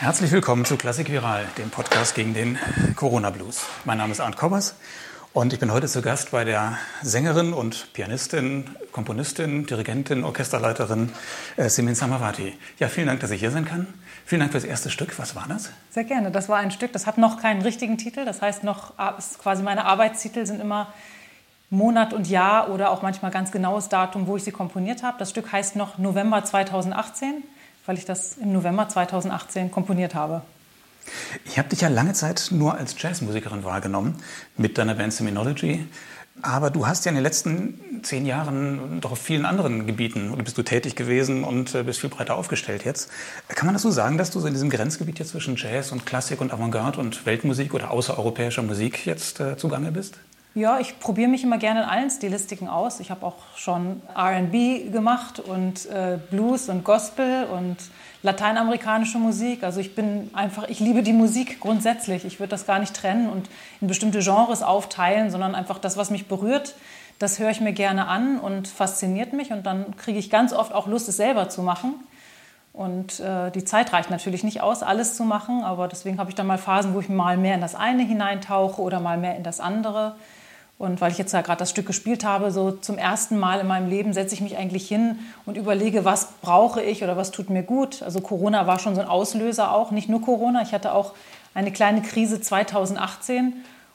Herzlich willkommen zu Klassik Viral, dem Podcast gegen den Corona Blues. Mein Name ist Arndt Kobbers und ich bin heute zu Gast bei der Sängerin und Pianistin, Komponistin, Dirigentin, Orchesterleiterin äh, Simin Samavati. Ja, vielen Dank, dass ich hier sein kann. Vielen Dank für das erste Stück. Was war das? Sehr gerne. Das war ein Stück, das hat noch keinen richtigen Titel. Das heißt, noch ist quasi meine Arbeitstitel sind immer Monat und Jahr oder auch manchmal ganz genaues Datum, wo ich sie komponiert habe. Das Stück heißt noch November 2018 weil ich das im November 2018 komponiert habe. Ich habe dich ja lange Zeit nur als Jazzmusikerin wahrgenommen mit deiner Band Seminology. Aber du hast ja in den letzten zehn Jahren doch auf vielen anderen Gebieten bist du tätig gewesen und äh, bist viel breiter aufgestellt jetzt. Kann man das so sagen, dass du so in diesem Grenzgebiet jetzt zwischen Jazz und Klassik und Avantgarde und Weltmusik oder außereuropäischer Musik jetzt äh, zugange bist? Ja, ich probiere mich immer gerne in allen Stilistiken aus. Ich habe auch schon RB gemacht und äh, Blues und Gospel und lateinamerikanische Musik. Also ich bin einfach, ich liebe die Musik grundsätzlich. Ich würde das gar nicht trennen und in bestimmte Genres aufteilen, sondern einfach das, was mich berührt, das höre ich mir gerne an und fasziniert mich. Und dann kriege ich ganz oft auch Lust, es selber zu machen. Und äh, die Zeit reicht natürlich nicht aus, alles zu machen, aber deswegen habe ich dann mal Phasen, wo ich mal mehr in das eine hineintauche oder mal mehr in das andere. Und weil ich jetzt ja gerade das Stück gespielt habe, so zum ersten Mal in meinem Leben setze ich mich eigentlich hin und überlege, was brauche ich oder was tut mir gut. Also Corona war schon so ein Auslöser auch, nicht nur Corona. Ich hatte auch eine kleine Krise 2018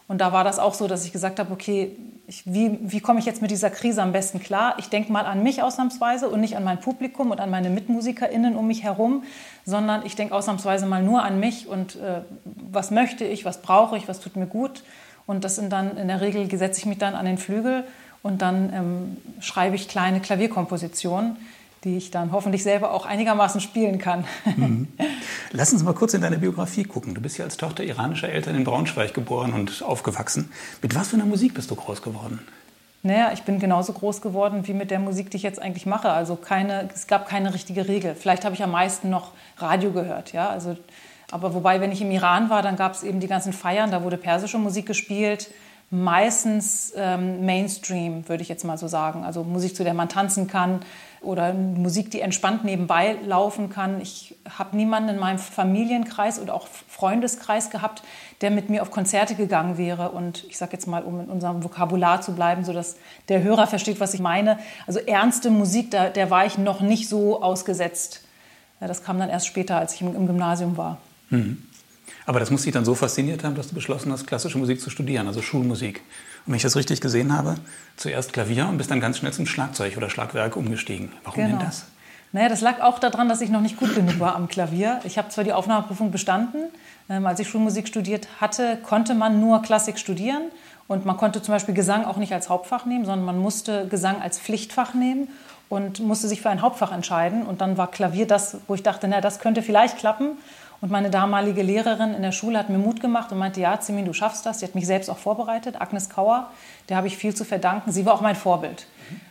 und da war das auch so, dass ich gesagt habe, okay, ich, wie, wie komme ich jetzt mit dieser Krise am besten klar? Ich denke mal an mich ausnahmsweise und nicht an mein Publikum und an meine MitmusikerInnen um mich herum, sondern ich denke ausnahmsweise mal nur an mich und äh, was möchte ich, was brauche ich, was tut mir gut. Und das sind dann in der Regel, setze ich mich dann an den Flügel und dann ähm, schreibe ich kleine Klavierkompositionen, die ich dann hoffentlich selber auch einigermaßen spielen kann. Mhm. Lass uns mal kurz in deine Biografie gucken. Du bist ja als Tochter iranischer Eltern in Braunschweig geboren und aufgewachsen. Mit was für einer Musik bist du groß geworden? Naja, ich bin genauso groß geworden wie mit der Musik, die ich jetzt eigentlich mache. Also keine, es gab keine richtige Regel. Vielleicht habe ich am meisten noch Radio gehört. Ja? Also aber wobei, wenn ich im Iran war, dann gab es eben die ganzen Feiern, da wurde persische Musik gespielt. Meistens ähm, Mainstream, würde ich jetzt mal so sagen. Also Musik, zu der man tanzen kann oder Musik, die entspannt nebenbei laufen kann. Ich habe niemanden in meinem Familienkreis und auch Freundeskreis gehabt, der mit mir auf Konzerte gegangen wäre. Und ich sage jetzt mal, um in unserem Vokabular zu bleiben, sodass der Hörer versteht, was ich meine. Also ernste Musik, da, der war ich noch nicht so ausgesetzt. Das kam dann erst später, als ich im Gymnasium war. Mhm. Aber das muss dich dann so fasziniert haben, dass du beschlossen hast, klassische Musik zu studieren, also Schulmusik. Und wenn ich das richtig gesehen habe, zuerst Klavier und bist dann ganz schnell zum Schlagzeug oder Schlagwerk umgestiegen. Warum genau. denn das? Naja, das lag auch daran, dass ich noch nicht gut genug war am Klavier. Ich habe zwar die Aufnahmeprüfung bestanden, ähm, als ich Schulmusik studiert hatte, konnte man nur Klassik studieren und man konnte zum Beispiel Gesang auch nicht als Hauptfach nehmen, sondern man musste Gesang als Pflichtfach nehmen und musste sich für ein Hauptfach entscheiden. Und dann war Klavier das, wo ich dachte, na, das könnte vielleicht klappen. Und meine damalige Lehrerin in der Schule hat mir Mut gemacht und meinte, ja, Zimin, du schaffst das. Sie hat mich selbst auch vorbereitet, Agnes Kauer, der habe ich viel zu verdanken. Sie war auch mein Vorbild.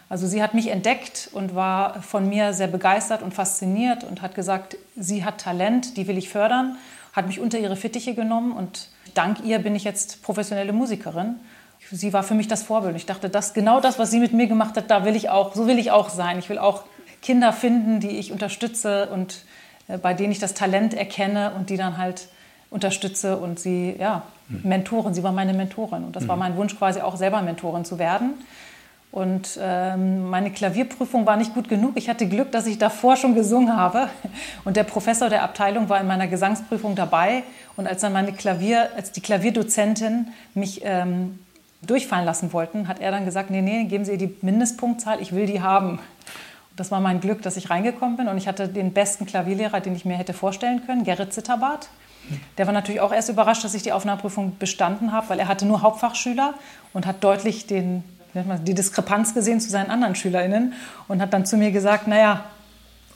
Also sie hat mich entdeckt und war von mir sehr begeistert und fasziniert und hat gesagt, sie hat Talent, die will ich fördern, hat mich unter ihre Fittiche genommen und dank ihr bin ich jetzt professionelle Musikerin. Sie war für mich das Vorbild. Ich dachte, das genau das, was sie mit mir gemacht hat, da will ich auch, so will ich auch sein. Ich will auch Kinder finden, die ich unterstütze und bei denen ich das Talent erkenne und die dann halt unterstütze und sie, ja, mhm. Mentoren. Sie war meine Mentorin und das mhm. war mein Wunsch, quasi auch selber Mentorin zu werden. Und ähm, meine Klavierprüfung war nicht gut genug. Ich hatte Glück, dass ich davor schon gesungen habe. Und der Professor der Abteilung war in meiner Gesangsprüfung dabei. Und als dann meine Klavier, als die Klavierdozentin mich ähm, durchfallen lassen wollten, hat er dann gesagt: Nee, nee, geben Sie ihr die Mindestpunktzahl, ich will die haben. Das war mein Glück, dass ich reingekommen bin und ich hatte den besten Klavierlehrer, den ich mir hätte vorstellen können, Gerrit Zitterbart. Der war natürlich auch erst überrascht, dass ich die Aufnahmeprüfung bestanden habe, weil er hatte nur Hauptfachschüler und hat deutlich den, die Diskrepanz gesehen zu seinen anderen SchülerInnen und hat dann zu mir gesagt, naja,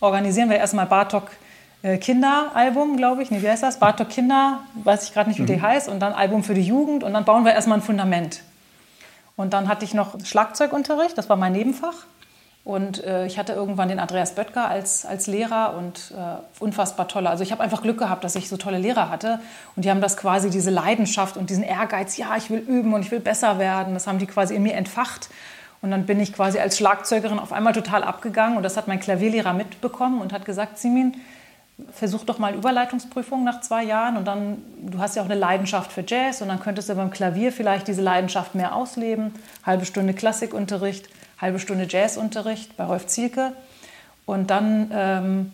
organisieren wir erstmal Bartok äh, Kinderalbum, glaube ich. Nee, wie heißt das? Bartok Kinder, weiß ich gerade nicht, wie mhm. die heißt. Und dann Album für die Jugend und dann bauen wir erstmal ein Fundament. Und dann hatte ich noch Schlagzeugunterricht, das war mein Nebenfach. Und äh, ich hatte irgendwann den Andreas Böttger als, als Lehrer und äh, unfassbar tolle. Also ich habe einfach Glück gehabt, dass ich so tolle Lehrer hatte. Und die haben das quasi, diese Leidenschaft und diesen Ehrgeiz, ja, ich will üben und ich will besser werden, das haben die quasi in mir entfacht. Und dann bin ich quasi als Schlagzeugerin auf einmal total abgegangen. Und das hat mein Klavierlehrer mitbekommen und hat gesagt, Simin, versuch doch mal Überleitungsprüfung nach zwei Jahren und dann, du hast ja auch eine Leidenschaft für Jazz und dann könntest du beim Klavier vielleicht diese Leidenschaft mehr ausleben. Halbe Stunde Klassikunterricht, halbe Stunde Jazzunterricht bei Rolf Zielke und dann ähm,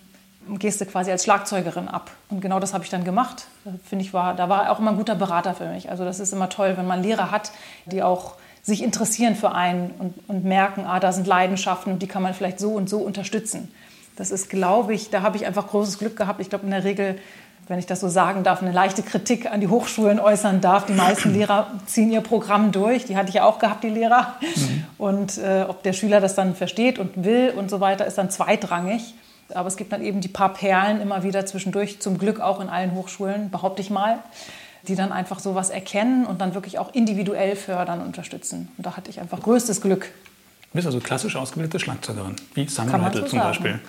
gehst du quasi als Schlagzeugerin ab. Und genau das habe ich dann gemacht. Finde ich war, da war auch immer ein guter Berater für mich. Also das ist immer toll, wenn man Lehrer hat, die auch sich interessieren für einen und, und merken, ah, da sind Leidenschaften und die kann man vielleicht so und so unterstützen. Das ist, glaube ich, da habe ich einfach großes Glück gehabt. Ich glaube, in der Regel, wenn ich das so sagen darf, eine leichte Kritik an die Hochschulen äußern darf. Die meisten Lehrer ziehen ihr Programm durch. Die hatte ich ja auch gehabt, die Lehrer. Mhm. Und äh, ob der Schüler das dann versteht und will und so weiter, ist dann zweitrangig. Aber es gibt dann eben die paar Perlen immer wieder zwischendurch, zum Glück auch in allen Hochschulen, behaupte ich mal, die dann einfach sowas erkennen und dann wirklich auch individuell fördern und unterstützen. Und da hatte ich einfach größtes Glück. Du bist also klassisch ausgebildete Schlagzeugerin, wie Simon Rattle so zum sagen.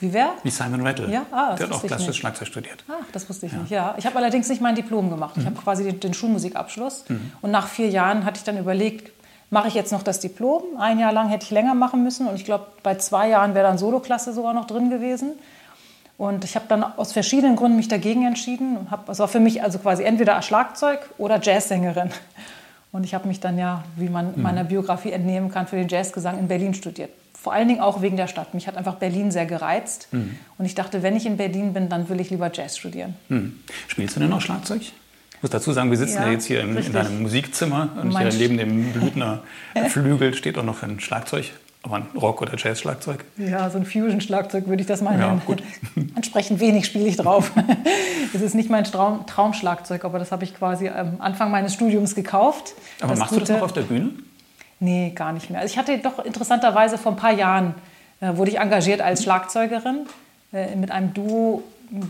Wie wer? Wie Simon Rattle. Ja, ah, Der hat auch klassisches Schlagzeug studiert. Ach, das wusste ich ja. nicht. Ja, ich habe allerdings nicht mein Diplom gemacht. Mhm. Ich habe quasi den, den Schulmusikabschluss. Mhm. Und nach vier Jahren hatte ich dann überlegt, mache ich jetzt noch das Diplom. Ein Jahr lang hätte ich länger machen müssen. Und ich glaube, bei zwei Jahren wäre dann Soloklasse sogar noch drin gewesen. Und ich habe dann aus verschiedenen Gründen mich dagegen entschieden. Es war für mich also quasi entweder Schlagzeug oder Jazzsängerin. Und ich habe mich dann ja, wie man mhm. meiner Biografie entnehmen kann, für den Jazzgesang in Berlin studiert vor allen Dingen auch wegen der Stadt. Mich hat einfach Berlin sehr gereizt. Mhm. Und ich dachte, wenn ich in Berlin bin, dann will ich lieber Jazz studieren. Mhm. Spielst du denn noch Schlagzeug? Ich muss dazu sagen, wir sitzen ja, ja jetzt hier in, in, deinem Musikzimmer und hier neben dem Blüthner Flügel steht auch noch ein Schlagzeug. Aber ein Rock- oder Jazz-Schlagzeug? Ja, so ein Fusion-Schlagzeug würde ich das mal nennen. Ja, gut. Entsprechend wenig spiele ich drauf. Es ist nicht mein Traum Traumschlagzeug, aber das habe ich quasi am Anfang meines Studiums gekauft. Aber das machst Gute, du das noch auf der Bühne? Nee, gar nicht mehr. Also ich hatte doch interessanterweise vor ein paar Jahren, äh, wurde ich engagiert als Schlagzeugerin äh, mit einem Duo,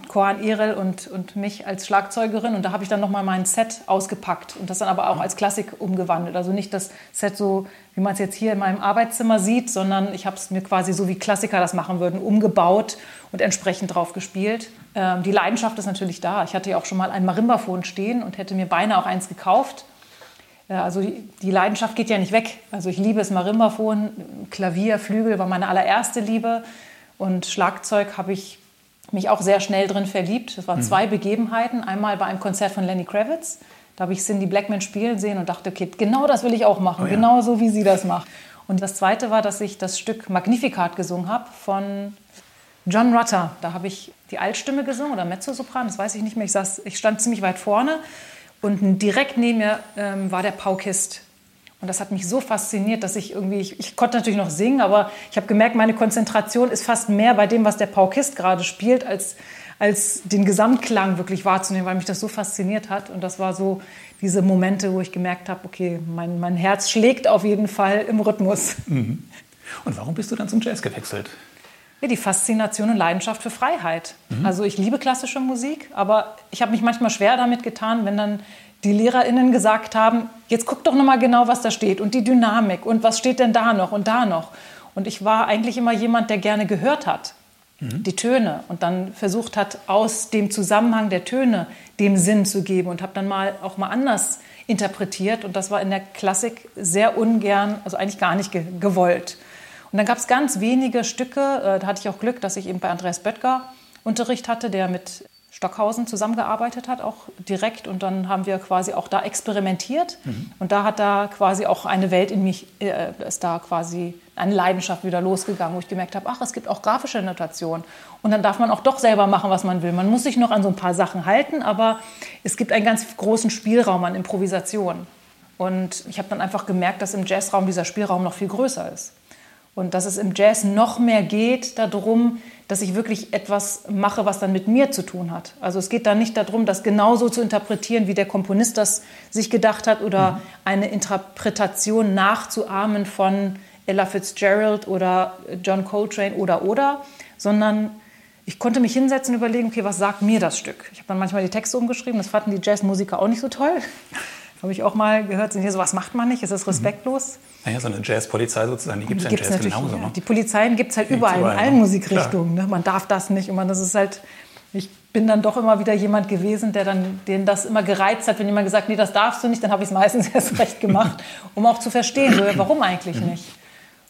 Koran Irel und, und mich als Schlagzeugerin. Und da habe ich dann nochmal mein Set ausgepackt und das dann aber auch als Klassik umgewandelt. Also nicht das Set so, wie man es jetzt hier in meinem Arbeitszimmer sieht, sondern ich habe es mir quasi so, wie Klassiker das machen würden, umgebaut und entsprechend drauf gespielt. Ähm, die Leidenschaft ist natürlich da. Ich hatte ja auch schon mal ein Marimbaphon stehen und hätte mir beinahe auch eins gekauft also die Leidenschaft geht ja nicht weg. Also ich liebe es Marimbaphon, Klavier, Flügel war meine allererste Liebe und Schlagzeug habe ich mich auch sehr schnell drin verliebt. Das waren mhm. zwei Begebenheiten. Einmal bei einem Konzert von Lenny Kravitz. Da habe ich Cindy Blackman spielen sehen und dachte, okay, genau das will ich auch machen, oh ja. genau so wie sie das macht. Und das Zweite war, dass ich das Stück Magnificat gesungen habe von John Rutter. Da habe ich die Altstimme gesungen oder Mezzosopran, das weiß ich nicht mehr. Ich, saß, ich stand ziemlich weit vorne und direkt neben mir ähm, war der Paukist. Und das hat mich so fasziniert, dass ich irgendwie, ich, ich konnte natürlich noch singen, aber ich habe gemerkt, meine Konzentration ist fast mehr bei dem, was der Paukist gerade spielt, als, als den Gesamtklang wirklich wahrzunehmen, weil mich das so fasziniert hat. Und das war so diese Momente, wo ich gemerkt habe, okay, mein, mein Herz schlägt auf jeden Fall im Rhythmus. Mhm. Und warum bist du dann zum Jazz gewechselt? Ja, die Faszination und Leidenschaft für Freiheit. Mhm. Also ich liebe klassische Musik, aber ich habe mich manchmal schwer damit getan, wenn dann die LehrerInnen gesagt haben, jetzt guck doch noch mal genau, was da steht und die Dynamik und was steht denn da noch und da noch. Und ich war eigentlich immer jemand, der gerne gehört hat, mhm. die Töne und dann versucht hat, aus dem Zusammenhang der Töne dem Sinn zu geben und habe dann mal auch mal anders interpretiert und das war in der Klassik sehr ungern, also eigentlich gar nicht ge gewollt. Und dann gab es ganz wenige Stücke, äh, da hatte ich auch Glück, dass ich eben bei Andreas Böttger Unterricht hatte, der mit Stockhausen zusammengearbeitet hat, auch direkt. Und dann haben wir quasi auch da experimentiert. Mhm. Und da hat da quasi auch eine Welt in mich, äh, ist da quasi eine Leidenschaft wieder losgegangen, wo ich gemerkt habe, ach, es gibt auch grafische Notation. Und dann darf man auch doch selber machen, was man will. Man muss sich noch an so ein paar Sachen halten, aber es gibt einen ganz großen Spielraum an Improvisation. Und ich habe dann einfach gemerkt, dass im Jazzraum dieser Spielraum noch viel größer ist. Und dass es im Jazz noch mehr geht darum, dass ich wirklich etwas mache, was dann mit mir zu tun hat. Also es geht da nicht darum, das genauso zu interpretieren, wie der Komponist das sich gedacht hat oder mhm. eine Interpretation nachzuahmen von Ella Fitzgerald oder John Coltrane oder oder, sondern ich konnte mich hinsetzen und überlegen, okay, was sagt mir das Stück? Ich habe dann manchmal die Texte umgeschrieben, das fanden die Jazzmusiker auch nicht so toll. Habe ich auch mal gehört, sind hier sowas macht man nicht, ist das respektlos? Naja, so eine Jazzpolizei sozusagen, die gibt es ja im Jazz genauso. Ja. Ne? Die Polizeien gibt es halt überall, überall, in allen Musikrichtungen. Ne? Man darf das nicht. Und man, das ist halt, ich bin dann doch immer wieder jemand gewesen, der dann, den das immer gereizt hat, wenn jemand gesagt, nee, das darfst du nicht, dann habe ich es meistens erst recht gemacht, um auch zu verstehen, so, warum eigentlich nicht.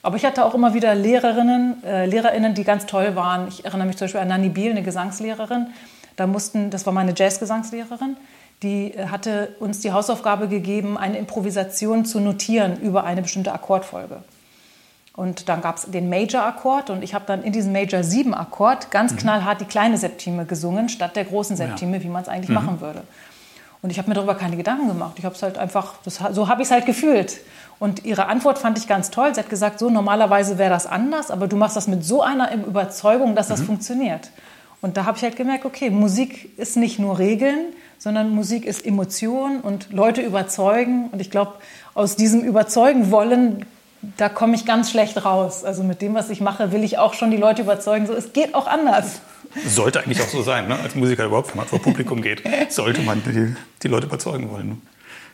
Aber ich hatte auch immer wieder Lehrerinnen, äh, LehrerInnen, die ganz toll waren. Ich erinnere mich zum Beispiel an Nanny Biel, eine Gesangslehrerin. Da mussten, das war meine Jazzgesangslehrerin, die äh, hatte uns die Hausaufgabe gegeben, eine Improvisation zu notieren über eine bestimmte Akkordfolge. Und dann gab es den Major-Akkord und ich habe dann in diesem Major-7-Akkord ganz mhm. knallhart die kleine Septime gesungen, statt der großen Septime, ja. wie man es eigentlich mhm. machen würde. Und ich habe mir darüber keine Gedanken gemacht. Ich habe es halt einfach, das, so habe ich es halt gefühlt. Und ihre Antwort fand ich ganz toll. Sie hat gesagt, so normalerweise wäre das anders, aber du machst das mit so einer Überzeugung, dass das mhm. funktioniert. Und da habe ich halt gemerkt, okay, Musik ist nicht nur Regeln, sondern Musik ist Emotion und Leute überzeugen. Und ich glaube, aus diesem Überzeugen wollen da komme ich ganz schlecht raus. Also mit dem, was ich mache, will ich auch schon die Leute überzeugen, so es geht auch anders. Sollte eigentlich auch so sein, ne? als Musiker überhaupt, wenn man vor Publikum geht, sollte man die, die Leute überzeugen wollen.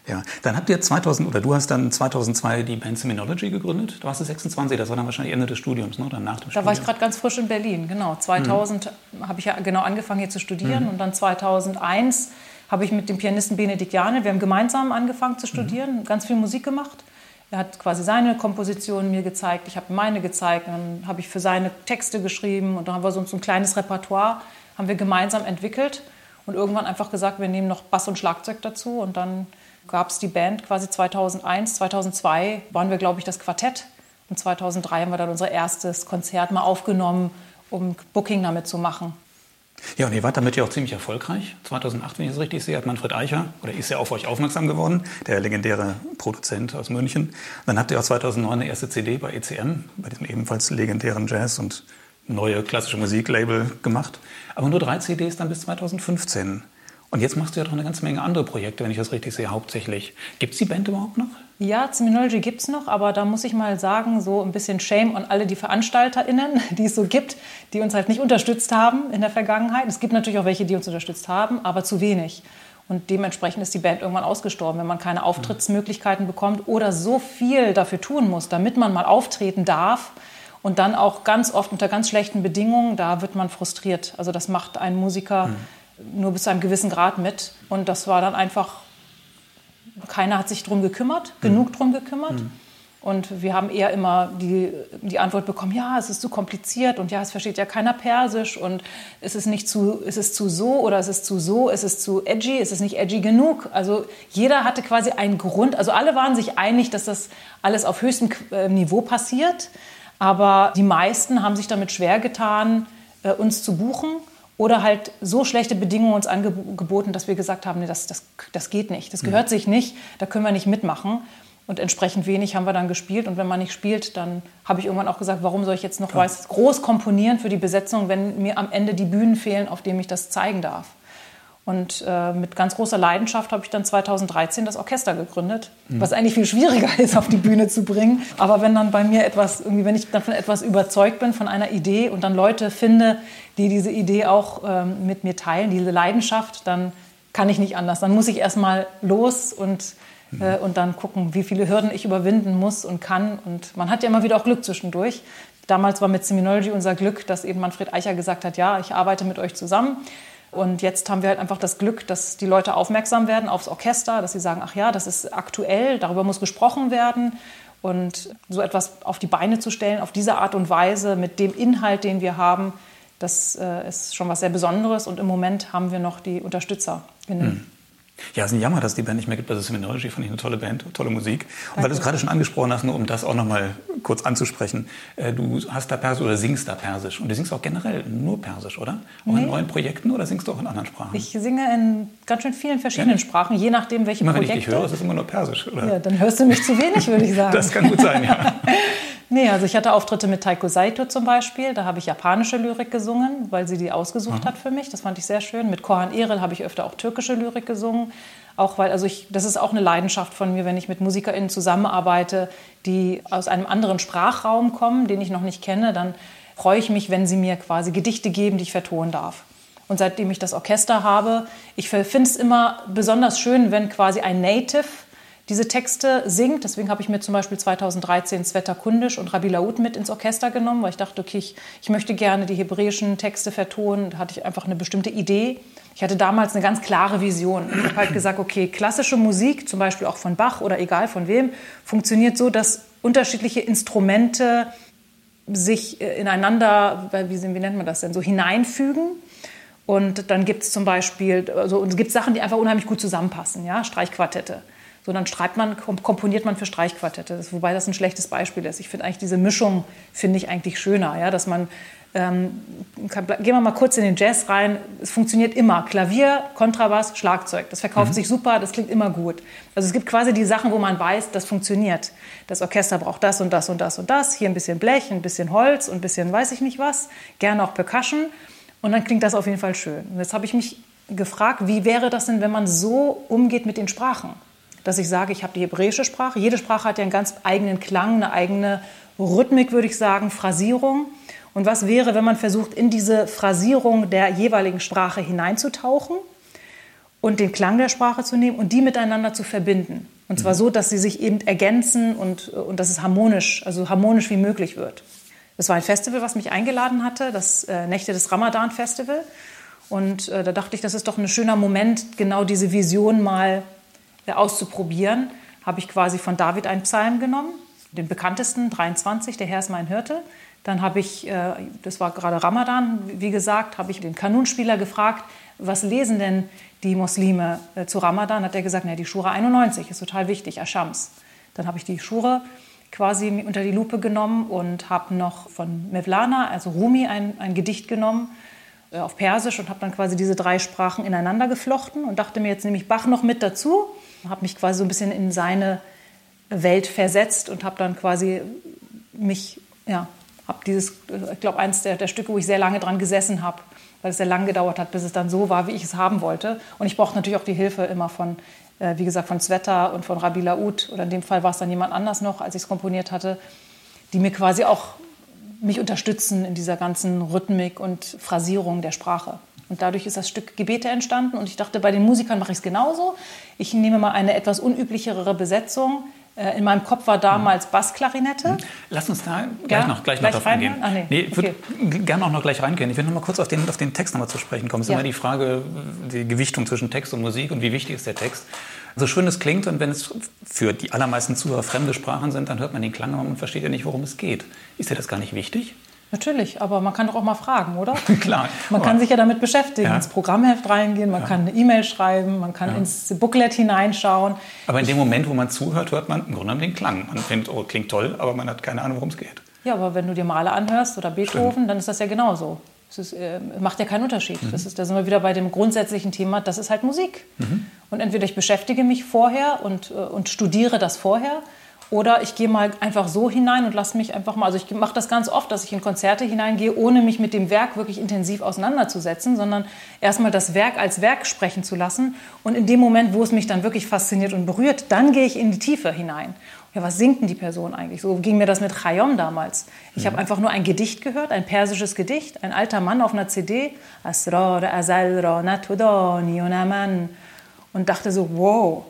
Ja, dann habt ihr 2000 oder du hast dann 2002 die Band Seminology gegründet. Du warst 26, das war dann wahrscheinlich Ende des Studiums, ne? oder nach dem Da Studium. war ich gerade ganz frisch in Berlin, genau. 2000 mhm. habe ich ja genau angefangen hier zu studieren mhm. und dann 2001 habe ich mit dem Pianisten Benedikt Jane, wir haben gemeinsam angefangen zu studieren, mhm. ganz viel Musik gemacht. Er hat quasi seine Kompositionen mir gezeigt, ich habe meine gezeigt, dann habe ich für seine Texte geschrieben und dann haben wir so ein kleines Repertoire, haben wir gemeinsam entwickelt und irgendwann einfach gesagt, wir nehmen noch Bass und Schlagzeug dazu und dann gab es die Band quasi 2001, 2002 waren wir, glaube ich, das Quartett und 2003 haben wir dann unser erstes Konzert mal aufgenommen, um Booking damit zu machen. Ja, und ihr wart damit ja auch ziemlich erfolgreich. 2008, wenn ich es richtig sehe, hat Manfred Eicher, oder ist ja auf euch aufmerksam geworden, der legendäre Produzent aus München. Dann habt ihr auch 2009 eine erste CD bei ECM, bei diesem ebenfalls legendären Jazz- und neue klassische Musiklabel gemacht. Aber nur drei CDs dann bis 2015. Und jetzt machst du ja doch eine ganze Menge andere Projekte, wenn ich das richtig sehe, hauptsächlich. Gibt es die Band überhaupt noch? Ja, Terminology gibt es noch, aber da muss ich mal sagen, so ein bisschen Shame an alle die VeranstalterInnen, die es so gibt, die uns halt nicht unterstützt haben in der Vergangenheit. Es gibt natürlich auch welche, die uns unterstützt haben, aber zu wenig. Und dementsprechend ist die Band irgendwann ausgestorben, wenn man keine Auftrittsmöglichkeiten bekommt oder so viel dafür tun muss, damit man mal auftreten darf. Und dann auch ganz oft unter ganz schlechten Bedingungen, da wird man frustriert. Also das macht ein Musiker. Mhm nur bis zu einem gewissen Grad mit. Und das war dann einfach, keiner hat sich drum gekümmert, mhm. genug drum gekümmert. Mhm. Und wir haben eher immer die, die Antwort bekommen, ja, es ist zu kompliziert und ja, es versteht ja keiner Persisch und es ist nicht zu, es ist zu so oder es ist zu so, es ist zu edgy, es ist nicht edgy genug. Also jeder hatte quasi einen Grund, also alle waren sich einig, dass das alles auf höchstem äh, Niveau passiert, aber die meisten haben sich damit schwer getan, äh, uns zu buchen oder halt so schlechte Bedingungen uns angeboten, dass wir gesagt haben, nee, das, das, das geht nicht, das gehört mhm. sich nicht, da können wir nicht mitmachen. Und entsprechend wenig haben wir dann gespielt. Und wenn man nicht spielt, dann habe ich irgendwann auch gesagt, warum soll ich jetzt noch weiß, groß komponieren für die Besetzung, wenn mir am Ende die Bühnen fehlen, auf denen ich das zeigen darf. Und äh, mit ganz großer Leidenschaft habe ich dann 2013 das Orchester gegründet, mhm. was eigentlich viel schwieriger ist, auf die Bühne zu bringen. Aber wenn dann bei mir etwas, irgendwie, wenn ich dann von etwas überzeugt bin, von einer Idee und dann Leute finde, die diese Idee auch ähm, mit mir teilen, diese Leidenschaft, dann kann ich nicht anders. Dann muss ich erstmal los und, mhm. äh, und dann gucken, wie viele Hürden ich überwinden muss und kann. Und man hat ja immer wieder auch Glück zwischendurch. Damals war mit Seminology unser Glück, dass eben Manfred Eicher gesagt hat, ja, ich arbeite mit euch zusammen. Und jetzt haben wir halt einfach das Glück, dass die Leute aufmerksam werden aufs Orchester, dass sie sagen, ach ja, das ist aktuell, darüber muss gesprochen werden. Und so etwas auf die Beine zu stellen, auf diese Art und Weise, mit dem Inhalt, den wir haben, das äh, ist schon was sehr Besonderes. Und im Moment haben wir noch die Unterstützer. Hm. Ja, es ist ein Jammer, dass die Band nicht mehr gibt. Also Seminology fand ich eine tolle Band, tolle Musik. Und weil du es gerade schon angesprochen hast, nur um das auch nochmal kurz anzusprechen. Äh, du hast da Persisch oder singst da Persisch. Und du singst auch generell nur Persisch, oder? Auch nee. in neuen Projekten oder singst du auch in anderen Sprachen? Ich singe in ganz schön vielen verschiedenen ja. Sprachen, je nachdem, welche immer, Projekte. Wenn ich dich höre, ist es immer nur Persisch, oder? Ja, dann hörst du mich zu wenig, würde ich sagen. das kann gut sein, ja. Nee, also ich hatte Auftritte mit Taiko Saito zum Beispiel. Da habe ich japanische Lyrik gesungen, weil sie die ausgesucht mhm. hat für mich. Das fand ich sehr schön. Mit Korhan Erel habe ich öfter auch türkische Lyrik gesungen. Auch weil, also ich, das ist auch eine Leidenschaft von mir, wenn ich mit MusikerInnen zusammenarbeite, die aus einem anderen Sprachraum kommen, den ich noch nicht kenne, dann freue ich mich, wenn sie mir quasi Gedichte geben, die ich vertonen darf. Und seitdem ich das Orchester habe, ich finde es immer besonders schön, wenn quasi ein Native diese Texte singt. Deswegen habe ich mir zum Beispiel 2013 Sveta Kundisch und Rabbi Laut mit ins Orchester genommen, weil ich dachte, okay, ich, ich möchte gerne die hebräischen Texte vertonen. Da hatte ich einfach eine bestimmte Idee. Ich hatte damals eine ganz klare Vision. Ich habe halt gesagt, okay, klassische Musik, zum Beispiel auch von Bach oder egal von wem, funktioniert so, dass unterschiedliche Instrumente sich äh, ineinander, wie, wie nennt man das denn, so hineinfügen. Und dann gibt es zum Beispiel, also es gibt Sachen, die einfach unheimlich gut zusammenpassen, ja, Streichquartette. So, dann schreibt man, komponiert man für Streichquartette, das, wobei das ein schlechtes Beispiel ist. Ich finde eigentlich diese Mischung, finde ich eigentlich schöner, ja, dass man, ähm, kann, gehen wir mal kurz in den Jazz rein, es funktioniert immer, Klavier, Kontrabass, Schlagzeug, das verkauft mhm. sich super, das klingt immer gut. Also es gibt quasi die Sachen, wo man weiß, das funktioniert. Das Orchester braucht das und das und das und das, hier ein bisschen Blech, ein bisschen Holz und ein bisschen weiß ich nicht was, gerne auch Percussion und dann klingt das auf jeden Fall schön. Und jetzt habe ich mich gefragt, wie wäre das denn, wenn man so umgeht mit den Sprachen? Dass ich sage, ich habe die hebräische Sprache. Jede Sprache hat ja einen ganz eigenen Klang, eine eigene Rhythmik, würde ich sagen, Phrasierung. Und was wäre, wenn man versucht, in diese Phrasierung der jeweiligen Sprache hineinzutauchen und den Klang der Sprache zu nehmen und die miteinander zu verbinden? Und zwar mhm. so, dass sie sich eben ergänzen und, und dass es harmonisch, also harmonisch wie möglich wird. Das war ein Festival, was mich eingeladen hatte, das äh, Nächte des Ramadan Festival. Und äh, da dachte ich, das ist doch ein schöner Moment, genau diese Vision mal auszuprobieren, habe ich quasi von David einen Psalm genommen, den bekanntesten, 23, der Herr ist mein Hirte. Dann habe ich, äh, das war gerade Ramadan, wie gesagt, habe ich den Kanunspieler gefragt, was lesen denn die Muslime äh, zu Ramadan? Hat er gesagt, na, die Schura 91 ist total wichtig, Ashams. Dann habe ich die Schura quasi unter die Lupe genommen und habe noch von Mevlana, also Rumi, ein, ein Gedicht genommen auf Persisch und habe dann quasi diese drei Sprachen ineinander geflochten und dachte mir, jetzt nehme ich Bach noch mit dazu habe mich quasi so ein bisschen in seine Welt versetzt und habe dann quasi mich, ja, habe dieses, ich glaube, eins der, der Stücke, wo ich sehr lange dran gesessen habe, weil es sehr lange gedauert hat, bis es dann so war, wie ich es haben wollte. Und ich brauchte natürlich auch die Hilfe immer von, äh, wie gesagt, von Sveta und von Rabi Laoud. Oder in dem Fall war es dann jemand anders noch, als ich es komponiert hatte, die mir quasi auch mich unterstützen in dieser ganzen Rhythmik und Phrasierung der Sprache. Und dadurch ist das Stück Gebete entstanden. Und ich dachte, bei den Musikern mache ich es genauso. Ich nehme mal eine etwas unüblichere Besetzung. Äh, in meinem Kopf war damals Bassklarinette. Mhm. Lass uns da gleich ja, noch, gleich gleich noch davon gehen. Ah, nee. Nee, ich würde okay. gerne auch noch gleich reingehen. Ich will noch mal kurz auf den, auf den Text noch mal zu sprechen kommen. Es ist ja. immer die Frage, die Gewichtung zwischen Text und Musik und wie wichtig ist der Text. So schön es klingt und wenn es für die allermeisten Zuhörer fremde Sprachen sind, dann hört man den Klang und versteht ja nicht, worum es geht. Ist dir das gar nicht wichtig? Natürlich, aber man kann doch auch mal fragen, oder? Klar. Man kann sich ja damit beschäftigen, ja. ins Programmheft reingehen, man ja. kann eine E-Mail schreiben, man kann ja. ins Booklet hineinschauen. Aber in dem Moment, wo man zuhört, hört man im Grunde den Klang. Man denkt, oh, klingt toll, aber man hat keine Ahnung, worum es geht. Ja, aber wenn du dir Mahler anhörst oder Beethoven, Stimmt. dann ist das ja genauso. Es äh, macht ja keinen Unterschied. Mhm. Das ist, da sind wir wieder bei dem grundsätzlichen Thema, das ist halt Musik. Mhm. Und entweder ich beschäftige mich vorher und, äh, und studiere das vorher oder ich gehe mal einfach so hinein und lasse mich einfach mal, also ich mache das ganz oft, dass ich in Konzerte hineingehe, ohne mich mit dem Werk wirklich intensiv auseinanderzusetzen, sondern erstmal das Werk als Werk sprechen zu lassen. Und in dem Moment, wo es mich dann wirklich fasziniert und berührt, dann gehe ich in die Tiefe hinein. Ja, was singt denn die Person eigentlich? So ging mir das mit Chayom damals. Ich mhm. habe einfach nur ein Gedicht gehört, ein persisches Gedicht, ein alter Mann auf einer CD. Und dachte so, wow,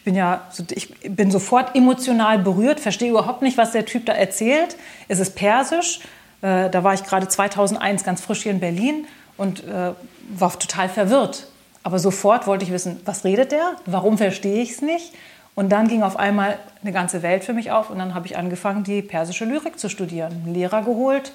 ich bin ja, ich bin sofort emotional berührt, verstehe überhaupt nicht, was der Typ da erzählt. Es ist persisch. Äh, da war ich gerade 2001 ganz frisch hier in Berlin und äh, war total verwirrt. Aber sofort wollte ich wissen, was redet der? Warum verstehe ich es nicht? Und dann ging auf einmal eine ganze Welt für mich auf und dann habe ich angefangen, die persische Lyrik zu studieren. Einen Lehrer geholt,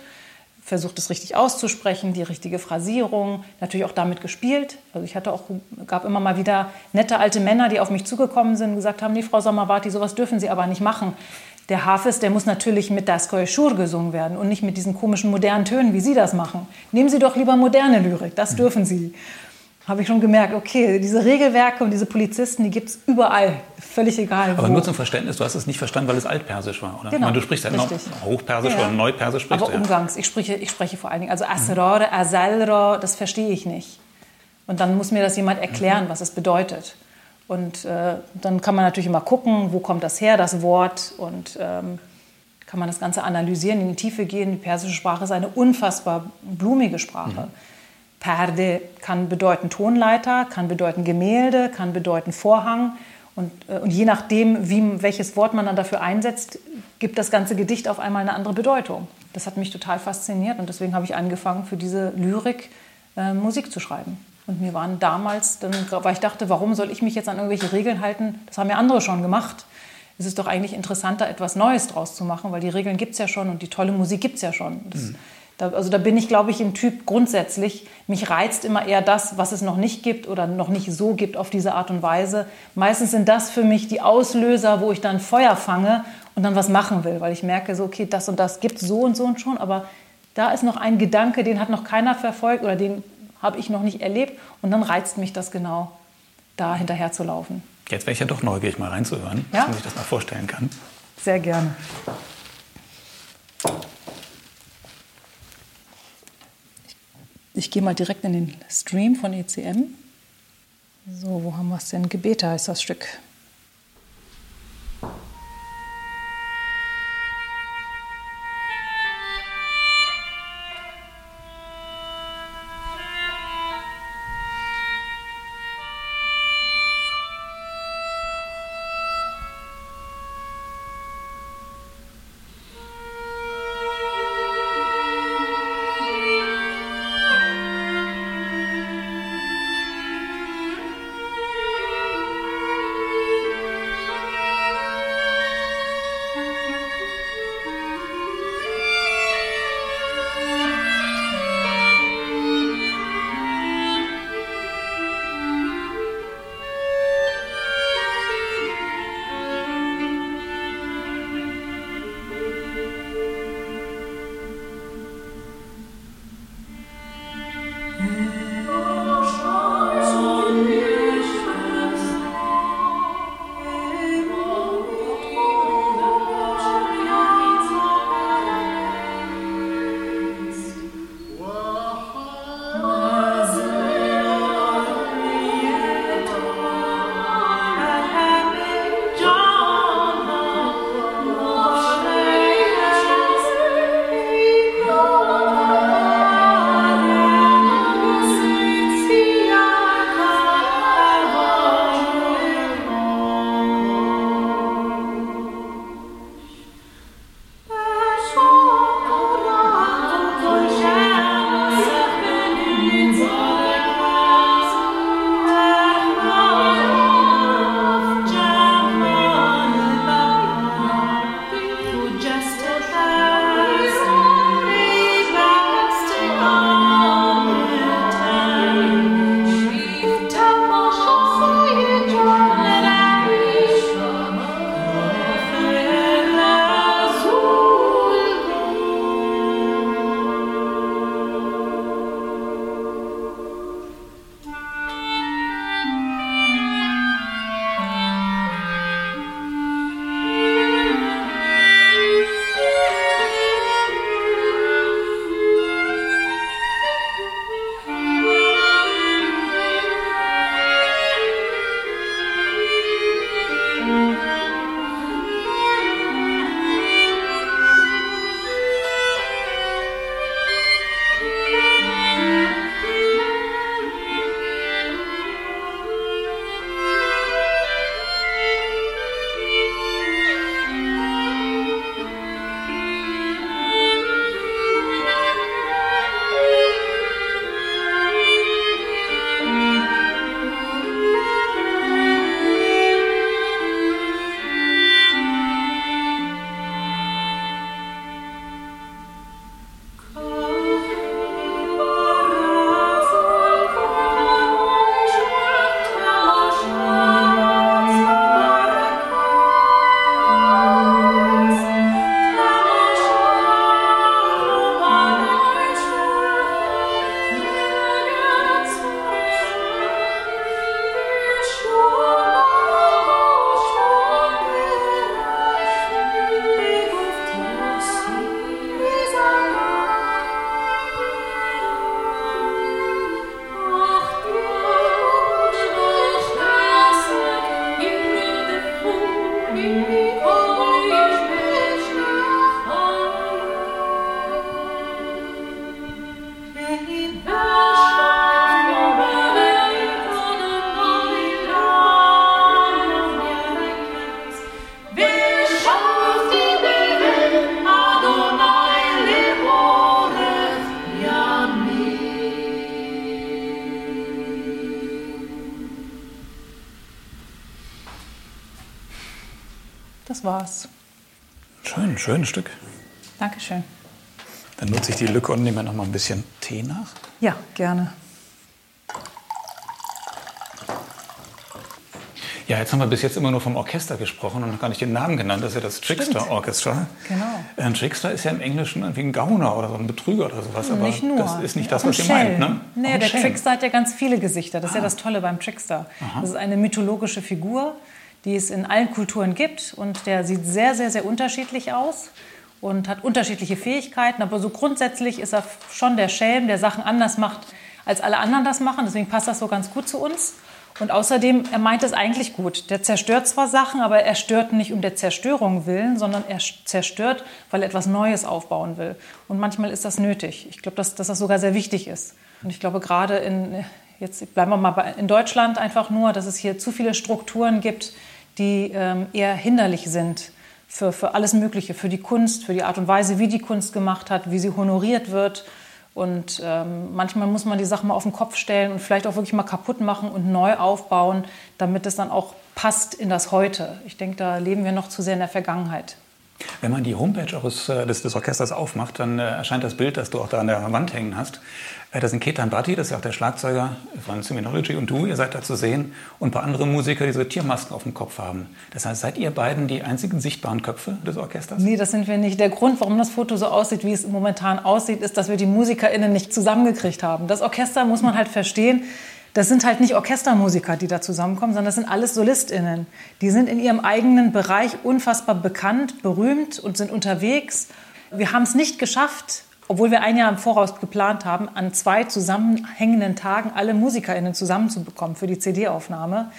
versucht es richtig auszusprechen, die richtige Phrasierung, natürlich auch damit gespielt. Also ich hatte auch, gab immer mal wieder nette alte Männer, die auf mich zugekommen sind und gesagt haben, nee, Frau Sommerwati, sowas dürfen Sie aber nicht machen. Der Hafis, der muss natürlich mit das Shur gesungen werden und nicht mit diesen komischen modernen Tönen, wie Sie das machen. Nehmen Sie doch lieber moderne Lyrik, das dürfen Sie habe ich schon gemerkt, okay, diese Regelwerke und diese Polizisten, die gibt es überall, völlig egal. Aber wo. nur zum Verständnis, du hast es nicht verstanden, weil es altpersisch war, oder? Genau, meine, du sprichst ja noch hochpersisch ja, ja. oder neupersisch. Sprichst Aber umgangs, ich spreche, ich spreche vor allen Dingen, also Asrore, Asalro, das verstehe ich nicht. Und dann muss mir das jemand erklären, mhm. was es bedeutet. Und äh, dann kann man natürlich immer gucken, wo kommt das her, das Wort, und ähm, kann man das Ganze analysieren, in die Tiefe gehen. Die persische Sprache ist eine unfassbar blumige Sprache. Mhm. Perde kann bedeuten Tonleiter, kann bedeuten Gemälde, kann bedeuten Vorhang. Und, äh, und je nachdem, wie, welches Wort man dann dafür einsetzt, gibt das ganze Gedicht auf einmal eine andere Bedeutung. Das hat mich total fasziniert und deswegen habe ich angefangen, für diese Lyrik äh, Musik zu schreiben. Und mir waren damals, dann, weil ich dachte, warum soll ich mich jetzt an irgendwelche Regeln halten? Das haben ja andere schon gemacht. ist es doch eigentlich interessanter, etwas Neues draus zu machen, weil die Regeln gibt es ja schon und die tolle Musik gibt es ja schon. Das, mhm. Da, also da bin ich, glaube ich, ein Typ grundsätzlich. Mich reizt immer eher das, was es noch nicht gibt oder noch nicht so gibt auf diese Art und Weise. Meistens sind das für mich die Auslöser, wo ich dann Feuer fange und dann was machen will, weil ich merke, so, okay, das und das gibt so und so und schon, aber da ist noch ein Gedanke, den hat noch keiner verfolgt oder den habe ich noch nicht erlebt und dann reizt mich das genau, da hinterher zu laufen. Jetzt wäre ich ja doch neugierig, mal reinzuhören, ja? dass man sich das mal vorstellen kann. Sehr gerne. Ich gehe mal direkt in den Stream von ECM. So, wo haben wir es denn? Gebete heißt das Stück. War's. Schön, schönes Stück. Dankeschön. Dann nutze ich die Lücke und nehme noch mal ein bisschen Tee nach. Ja, gerne. Ja, jetzt haben wir bis jetzt immer nur vom Orchester gesprochen und noch gar nicht den Namen genannt. Das ist ja das Trickster Orchestra. Genau. Ein Trickster ist ja im Englischen irgendwie ein Gauner oder so ein Betrüger oder sowas. Aber nicht nur. das ist nicht das, was ihr meint, ne? Nee, Auch der Schelm. Trickster hat ja ganz viele Gesichter. Das ist ja das Tolle beim Trickster. Das ist eine mythologische Figur, die es in allen Kulturen gibt. Und der sieht sehr, sehr, sehr unterschiedlich aus und hat unterschiedliche Fähigkeiten. Aber so grundsätzlich ist er schon der Schelm, der Sachen anders macht, als alle anderen das machen. Deswegen passt das so ganz gut zu uns. Und außerdem, er meint es eigentlich gut. Der zerstört zwar Sachen, aber er stört nicht um der Zerstörung willen, sondern er zerstört, weil er etwas Neues aufbauen will. Und manchmal ist das nötig. Ich glaube, dass, dass das sogar sehr wichtig ist. Und ich glaube, gerade in, jetzt bleiben wir mal in Deutschland einfach nur, dass es hier zu viele Strukturen gibt, die ähm, eher hinderlich sind für, für alles Mögliche, für die Kunst, für die Art und Weise, wie die Kunst gemacht hat, wie sie honoriert wird. Und ähm, manchmal muss man die Sachen mal auf den Kopf stellen und vielleicht auch wirklich mal kaputt machen und neu aufbauen, damit es dann auch passt in das Heute. Ich denke, da leben wir noch zu sehr in der Vergangenheit. Wenn man die Homepage äh, des, des Orchesters aufmacht, dann äh, erscheint das Bild, das du auch da an der Wand hängen hast. Äh, da sind Ketan Bhatti, das ist ja auch der Schlagzeuger von Seminology und du, ihr seid da zu sehen. Und ein paar andere Musiker, die so Tiermasken auf dem Kopf haben. Das heißt, seid ihr beiden die einzigen sichtbaren Köpfe des Orchesters? Nee, das sind wir nicht. Der Grund, warum das Foto so aussieht, wie es momentan aussieht, ist, dass wir die MusikerInnen nicht zusammengekriegt haben. Das Orchester muss man halt verstehen. Das sind halt nicht Orchestermusiker, die da zusammenkommen, sondern das sind alles SolistInnen. Die sind in ihrem eigenen Bereich unfassbar bekannt, berühmt und sind unterwegs. Wir haben es nicht geschafft, obwohl wir ein Jahr im Voraus geplant haben, an zwei zusammenhängenden Tagen alle MusikerInnen zusammenzubekommen für die CD-Aufnahme.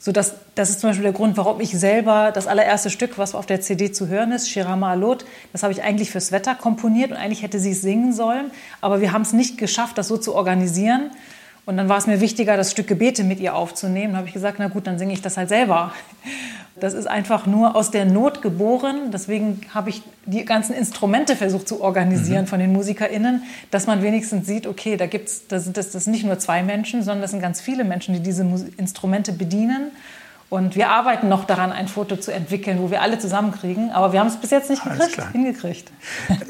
So dass, das ist zum Beispiel der Grund, warum ich selber das allererste Stück, was auf der CD zu hören ist, Shirama Alot, das habe ich eigentlich fürs Wetter komponiert und eigentlich hätte sie es singen sollen. Aber wir haben es nicht geschafft, das so zu organisieren. Und dann war es mir wichtiger, das Stück Gebete mit ihr aufzunehmen. Da habe ich gesagt, na gut, dann singe ich das halt selber. Das ist einfach nur aus der Not geboren. Deswegen habe ich die ganzen Instrumente versucht zu organisieren von den MusikerInnen, dass man wenigstens sieht, okay, da gibt's, das sind das, das sind nicht nur zwei Menschen, sondern das sind ganz viele Menschen, die diese Instrumente bedienen. Und wir arbeiten noch daran, ein Foto zu entwickeln, wo wir alle zusammenkriegen. Aber wir haben es bis jetzt nicht gekriegt, hingekriegt.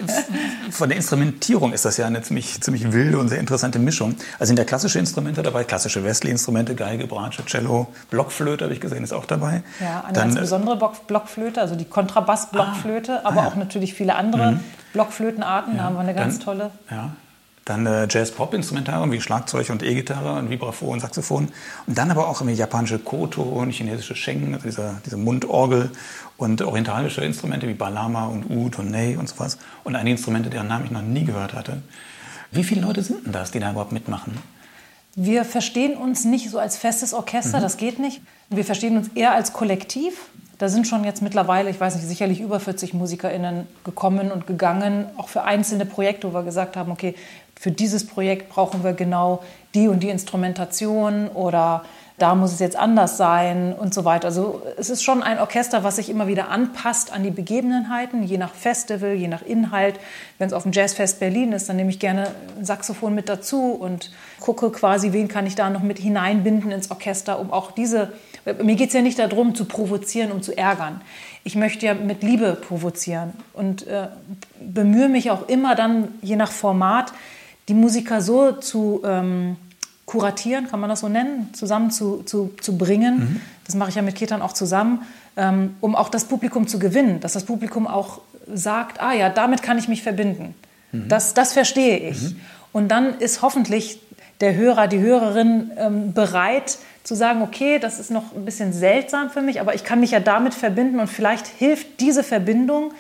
Von der Instrumentierung ist das ja eine ziemlich, ziemlich wilde und sehr interessante Mischung. Also sind ja klassische Instrumente dabei, klassische Wesley-Instrumente, Geige, Bratsche, Cello, Blockflöte habe ich gesehen, ist auch dabei. Ja, eine Dann, ganz äh, besondere Block Blockflöte, also die Kontrabass-Blockflöte, aber ah, ja. auch natürlich viele andere Blockflötenarten. da haben wir eine ganz dann, tolle. Ja. Dann äh, Jazz-Pop-Instrumentarium wie Schlagzeug und E-Gitarre und Vibraphon, Saxophon. Und dann aber auch irgendwie japanische Koto und chinesische Sheng, also diese, diese Mundorgel und orientalische Instrumente wie Balama und Oud und Ney und sowas. Und einige Instrumente, deren Namen ich noch nie gehört hatte. Wie viele Leute sind denn das, die da überhaupt mitmachen? Wir verstehen uns nicht so als festes Orchester, das geht nicht. Wir verstehen uns eher als Kollektiv. Da sind schon jetzt mittlerweile, ich weiß nicht, sicherlich über 40 MusikerInnen gekommen und gegangen, auch für einzelne Projekte, wo wir gesagt haben, okay, für dieses Projekt brauchen wir genau die und die Instrumentation oder da muss es jetzt anders sein und so weiter. Also es ist schon ein Orchester, was sich immer wieder anpasst an die Begebenheiten, je nach Festival, je nach Inhalt. Wenn es auf dem Jazzfest Berlin ist, dann nehme ich gerne ein Saxophon mit dazu und gucke quasi, wen kann ich da noch mit hineinbinden ins Orchester, um auch diese... Mir geht es ja nicht darum, zu provozieren, um zu ärgern. Ich möchte ja mit Liebe provozieren und äh, bemühe mich auch immer dann, je nach Format, die Musiker so zu... Ähm, kuratieren, kann man das so nennen, zusammen zu, zu, zu bringen. Das mache ich ja mit Ketan auch zusammen, ähm, um auch das Publikum zu gewinnen, dass das Publikum auch sagt, ah ja, damit kann ich mich verbinden. Das, das verstehe ich. Und dann ist hoffentlich der Hörer, die Hörerin ähm, bereit zu sagen, okay, das ist noch ein bisschen seltsam für mich, aber ich kann mich ja damit verbinden und vielleicht hilft diese Verbindung,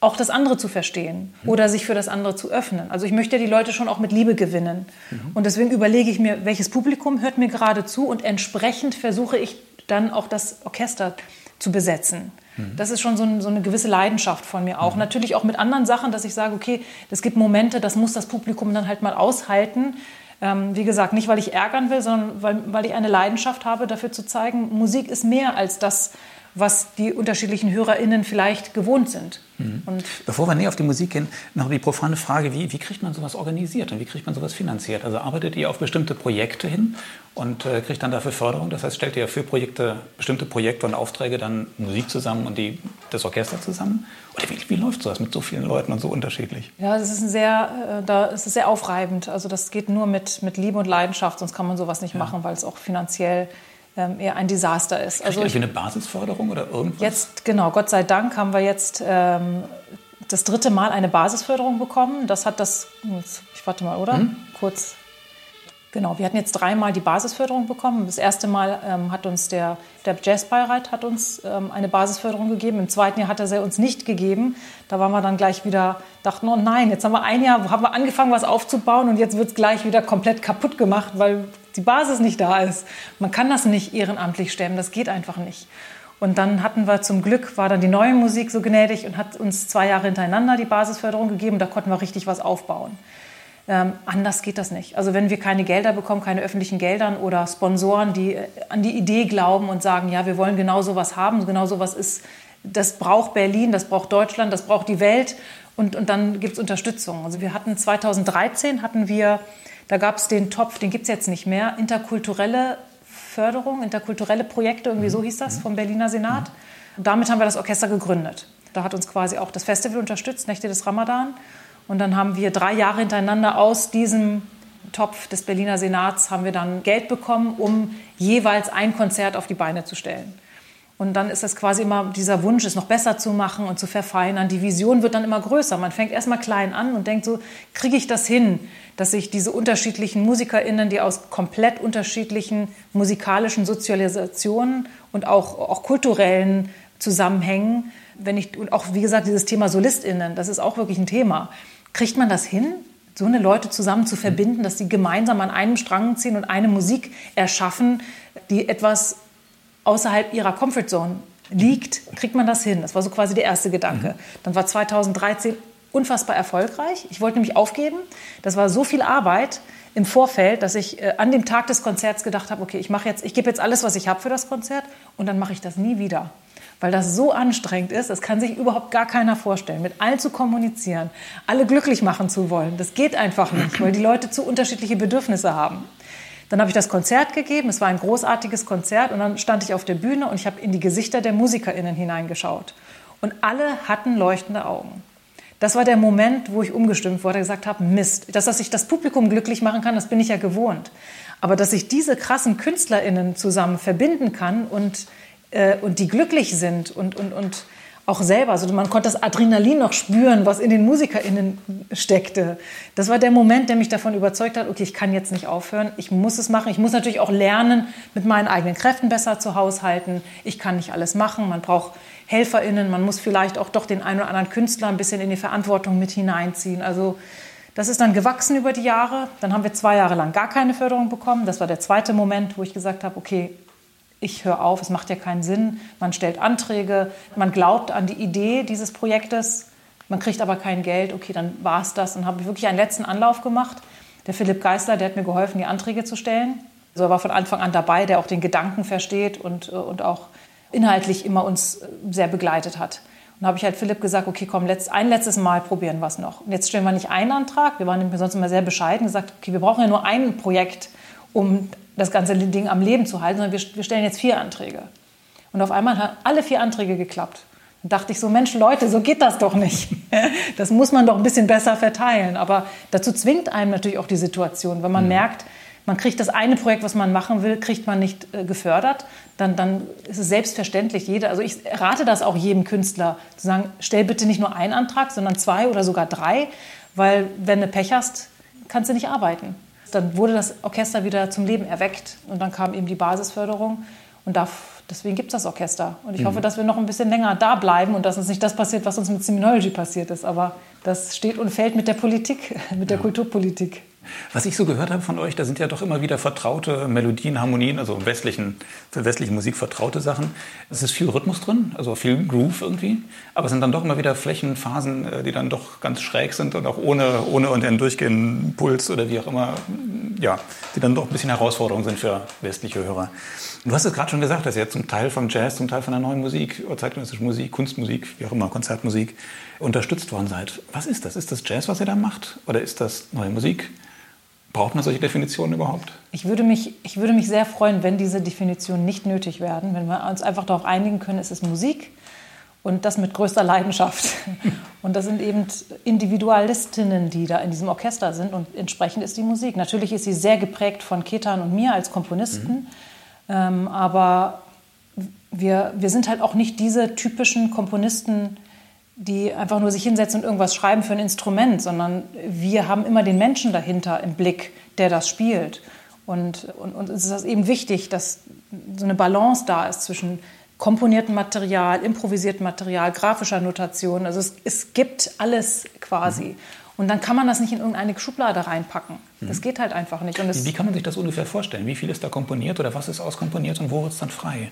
auch das andere zu verstehen oder sich für das andere zu öffnen. Also ich möchte die Leute schon auch mit Liebe gewinnen. Und deswegen überlege ich mir, welches Publikum hört mir gerade zu und entsprechend versuche ich dann auch das Orchester zu besetzen. Das ist schon so, ein, so eine gewisse Leidenschaft von mir auch. Natürlich auch mit anderen Sachen, dass ich sage, okay, es gibt Momente, das muss das Publikum dann halt mal aushalten. Ähm, wie gesagt, nicht, weil ich ärgern will, sondern weil, weil ich eine Leidenschaft habe, dafür zu zeigen, Musik ist mehr als das, was die unterschiedlichen HörerInnen vielleicht gewohnt sind. Mhm. Bevor wir näher auf die Musik gehen, noch die profane Frage, wie, wie kriegt man sowas organisiert und wie kriegt man sowas finanziert? Also arbeitet ihr auf bestimmte Projekte hin und äh, kriegt dann dafür Förderung? Das heißt, stellt ihr für Projekte, bestimmte Projekte und Aufträge dann Musik zusammen und die, das Orchester zusammen? Oder wie, wie läuft sowas mit so vielen Leuten und so unterschiedlich? Ja, es ist, sehr, äh, da ist sehr aufreibend. Also das geht nur mit, mit Liebe und Leidenschaft, sonst kann man sowas nicht ja. machen, weil es auch finanziell eher ein Desaster ist. Also ich, eine Basisförderung oder irgendwas? Jetzt, genau, Gott sei Dank haben wir jetzt ähm, das dritte Mal eine Basisförderung bekommen. Das hat das, ich warte mal, oder? Hm? Kurz. Genau, wir hatten jetzt dreimal die Basisförderung bekommen. Das erste Mal ähm, hat uns der, der Jazzbeirat hat uns ähm, eine Basisförderung gegeben. Im zweiten Jahr hat er sie uns nicht gegeben. Da waren wir dann gleich wieder, dachten, oh nein, jetzt haben wir ein Jahr, haben wir angefangen, was aufzubauen und jetzt wird es gleich wieder komplett kaputt gemacht, weil die Basis nicht da ist. Man kann das nicht ehrenamtlich stemmen, das geht einfach nicht. Und dann hatten wir zum Glück, war dann die neue Musik so gnädig und hat uns zwei Jahre hintereinander die Basisförderung gegeben. Da konnten wir richtig was aufbauen. Ähm, anders geht das nicht. Also wenn wir keine Gelder bekommen, keine öffentlichen Geldern oder Sponsoren, die äh, an die Idee glauben und sagen, ja, wir wollen genau sowas haben, genau sowas ist, das braucht Berlin, das braucht Deutschland, das braucht die Welt und, und dann gibt es Unterstützung. Also wir hatten 2013 hatten wir da gab es den Topf, den gibt es jetzt nicht mehr, interkulturelle Förderung, interkulturelle Projekte, irgendwie so hieß das, mhm. vom Berliner Senat. Und damit haben wir das Orchester gegründet. Da hat uns quasi auch das Festival unterstützt, Nächte des Ramadan. Und dann haben wir drei Jahre hintereinander aus diesem Topf des Berliner Senats haben wir dann Geld bekommen, um jeweils ein Konzert auf die Beine zu stellen. Und dann ist es quasi immer dieser Wunsch, es noch besser zu machen und zu verfeinern. Die Vision wird dann immer größer. Man fängt erstmal klein an und denkt so, kriege ich das hin, dass sich diese unterschiedlichen MusikerInnen, die aus komplett unterschiedlichen musikalischen Sozialisationen und auch, auch kulturellen Zusammenhängen, wenn ich, und auch wie gesagt, dieses Thema SolistInnen, das ist auch wirklich ein Thema. Kriegt man das hin, so eine Leute zusammen zu verbinden, dass sie gemeinsam an einem Strang ziehen und eine Musik erschaffen, die etwas außerhalb ihrer Comfortzone liegt, kriegt man das hin. Das war so quasi der erste Gedanke. Mhm. Dann war 2013 unfassbar erfolgreich. Ich wollte nämlich aufgeben. Das war so viel Arbeit im Vorfeld, dass ich äh, an dem Tag des Konzerts gedacht habe, okay, ich mache jetzt, ich gebe jetzt alles, was ich habe für das Konzert und dann mache ich das nie wieder. Weil das so anstrengend ist, das kann sich überhaupt gar keiner vorstellen, mit allen zu kommunizieren, alle glücklich machen zu wollen. Das geht einfach nicht, weil die Leute zu unterschiedliche Bedürfnisse haben. Dann habe ich das Konzert gegeben. Es war ein großartiges Konzert. Und dann stand ich auf der Bühne und ich habe in die Gesichter der MusikerInnen hineingeschaut. Und alle hatten leuchtende Augen. Das war der Moment, wo ich umgestimmt wurde, gesagt habe, Mist, dass, dass ich das Publikum glücklich machen kann, das bin ich ja gewohnt. Aber dass ich diese krassen KünstlerInnen zusammen verbinden kann und, äh, und die glücklich sind und, und, und auch selber. Also man konnte das Adrenalin noch spüren, was in den MusikerInnen steckte. Das war der Moment, der mich davon überzeugt hat, okay, ich kann jetzt nicht aufhören, ich muss es machen. Ich muss natürlich auch lernen, mit meinen eigenen Kräften besser zu haushalten. Ich kann nicht alles machen. Man braucht HelferInnen, man muss vielleicht auch doch den einen oder anderen Künstler ein bisschen in die Verantwortung mit hineinziehen. Also das ist dann gewachsen über die Jahre. Dann haben wir zwei Jahre lang gar keine Förderung bekommen. Das war der zweite Moment, wo ich gesagt habe, okay, ich höre auf, es macht ja keinen Sinn. Man stellt Anträge, man glaubt an die Idee dieses Projektes, man kriegt aber kein Geld. Okay, dann war es das. Und habe wirklich einen letzten Anlauf gemacht. Der Philipp Geisler, der hat mir geholfen, die Anträge zu stellen. Also er war von Anfang an dabei, der auch den Gedanken versteht und, äh, und auch inhaltlich immer uns äh, sehr begleitet hat. Und habe ich halt Philipp gesagt, okay, komm, letzt, ein letztes Mal probieren wir es noch. Und jetzt stellen wir nicht einen Antrag, wir waren sonst immer sehr bescheiden, gesagt, okay, wir brauchen ja nur ein Projekt, um das ganze Ding am Leben zu halten, sondern wir, wir stellen jetzt vier Anträge. Und auf einmal haben alle vier Anträge geklappt. Dann dachte ich so, Mensch, Leute, so geht das doch nicht. Das muss man doch ein bisschen besser verteilen. Aber dazu zwingt einem natürlich auch die Situation. Wenn man mhm. merkt, man kriegt das eine Projekt, was man machen will, kriegt man nicht äh, gefördert, dann, dann ist es selbstverständlich, jeder, also ich rate das auch jedem Künstler, zu sagen, stell bitte nicht nur einen Antrag, sondern zwei oder sogar drei, weil wenn du Pech hast, kannst du nicht arbeiten. Dann wurde das Orchester wieder zum Leben erweckt und dann kam eben die Basisförderung und da, deswegen gibt es das Orchester. Und ich mhm. hoffe, dass wir noch ein bisschen länger da bleiben und dass uns nicht das passiert, was uns mit Seminology passiert ist. Aber das steht und fällt mit der Politik, mit der ja. Kulturpolitik. Was ich so gehört habe von euch, da sind ja doch immer wieder vertraute Melodien, Harmonien, also westlichen, für westliche Musik vertraute Sachen. Es ist viel Rhythmus drin, also viel Groove irgendwie, aber es sind dann doch immer wieder Flächen, Phasen, äh, die dann doch ganz schräg sind und auch ohne, ohne einen durchgehenden Puls oder wie auch immer, ja, die dann doch ein bisschen Herausforderung sind für westliche Hörer. Du hast es gerade schon gesagt, dass ihr zum Teil vom Jazz, zum Teil von der neuen Musik, zeitgenössische Musik, Kunstmusik, wie auch immer, Konzertmusik unterstützt worden seid. Was ist das? Ist das Jazz, was ihr da macht? Oder ist das neue Musik? Braucht man solche Definitionen überhaupt? Ich würde, mich, ich würde mich sehr freuen, wenn diese Definitionen nicht nötig werden, wenn wir uns einfach darauf einigen können, es ist Musik und das mit größter Leidenschaft. Und das sind eben Individualistinnen, die da in diesem Orchester sind und entsprechend ist die Musik. Natürlich ist sie sehr geprägt von Ketan und mir als Komponisten, mhm. ähm, aber wir, wir sind halt auch nicht diese typischen Komponisten, die einfach nur sich hinsetzen und irgendwas schreiben für ein Instrument, sondern wir haben immer den Menschen dahinter im Blick, der das spielt. Und, und, und es ist eben wichtig, dass so eine Balance da ist zwischen komponiertem Material, improvisiertem Material, grafischer Notation. Also es, es gibt alles quasi. Mhm. Und dann kann man das nicht in irgendeine Schublade reinpacken. Das mhm. geht halt einfach nicht. Wie, wie, kann man sich das ungefähr vorstellen? Wie viel ist da komponiert oder was ist auskomponiert und wo wird es dann frei?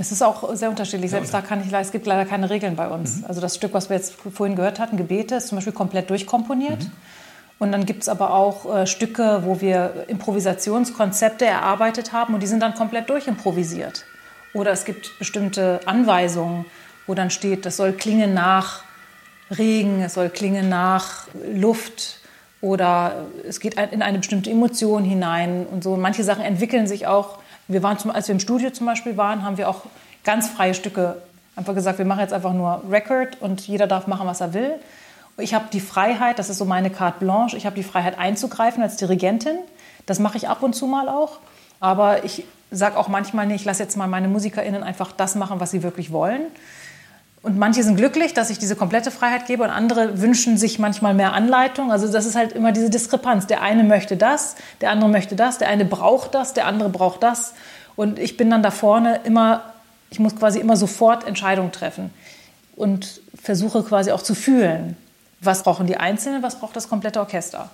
Es ist auch sehr unterschiedlich. Selbst da kann ich, es gibt leider keine Regeln bei uns. Mhm. Also das Stück, was wir jetzt vorhin gehört hatten, Gebete, ist zum Beispiel komplett durchkomponiert. Mhm. Und dann gibt es aber auch äh, Stücke, wo wir Improvisationskonzepte erarbeitet haben und die sind dann komplett durchimprovisiert. Oder es gibt bestimmte Anweisungen, wo dann steht, das soll klingen nach Regen, es soll klingen nach Luft oder es geht in eine bestimmte Emotion hinein und so. Manche Sachen entwickeln sich auch. Wir waren, zum, als wir im Studio zum Beispiel waren, haben wir auch ganz freie Stücke einfach gesagt, wir machen jetzt einfach nur Record und jeder darf machen, was er will. Ich habe die Freiheit, das ist so meine carte blanche, ich habe die Freiheit einzugreifen als Dirigentin. Das mache ich ab und zu mal auch. Aber ich sage auch manchmal, nee, ich lasse jetzt mal meine MusikerInnen einfach das machen, was sie wirklich wollen. Und manche sind glücklich, dass ich diese komplette Freiheit gebe und andere wünschen sich manchmal mehr Anleitung. Also das ist halt immer diese Diskrepanz. Der eine möchte das, der andere möchte das, der eine braucht das, der andere braucht das. Und ich bin dann da vorne immer, ich muss quasi immer sofort Entscheidungen treffen und versuche quasi auch zu fühlen, was brauchen die Einzelnen, was braucht das komplette Orchester.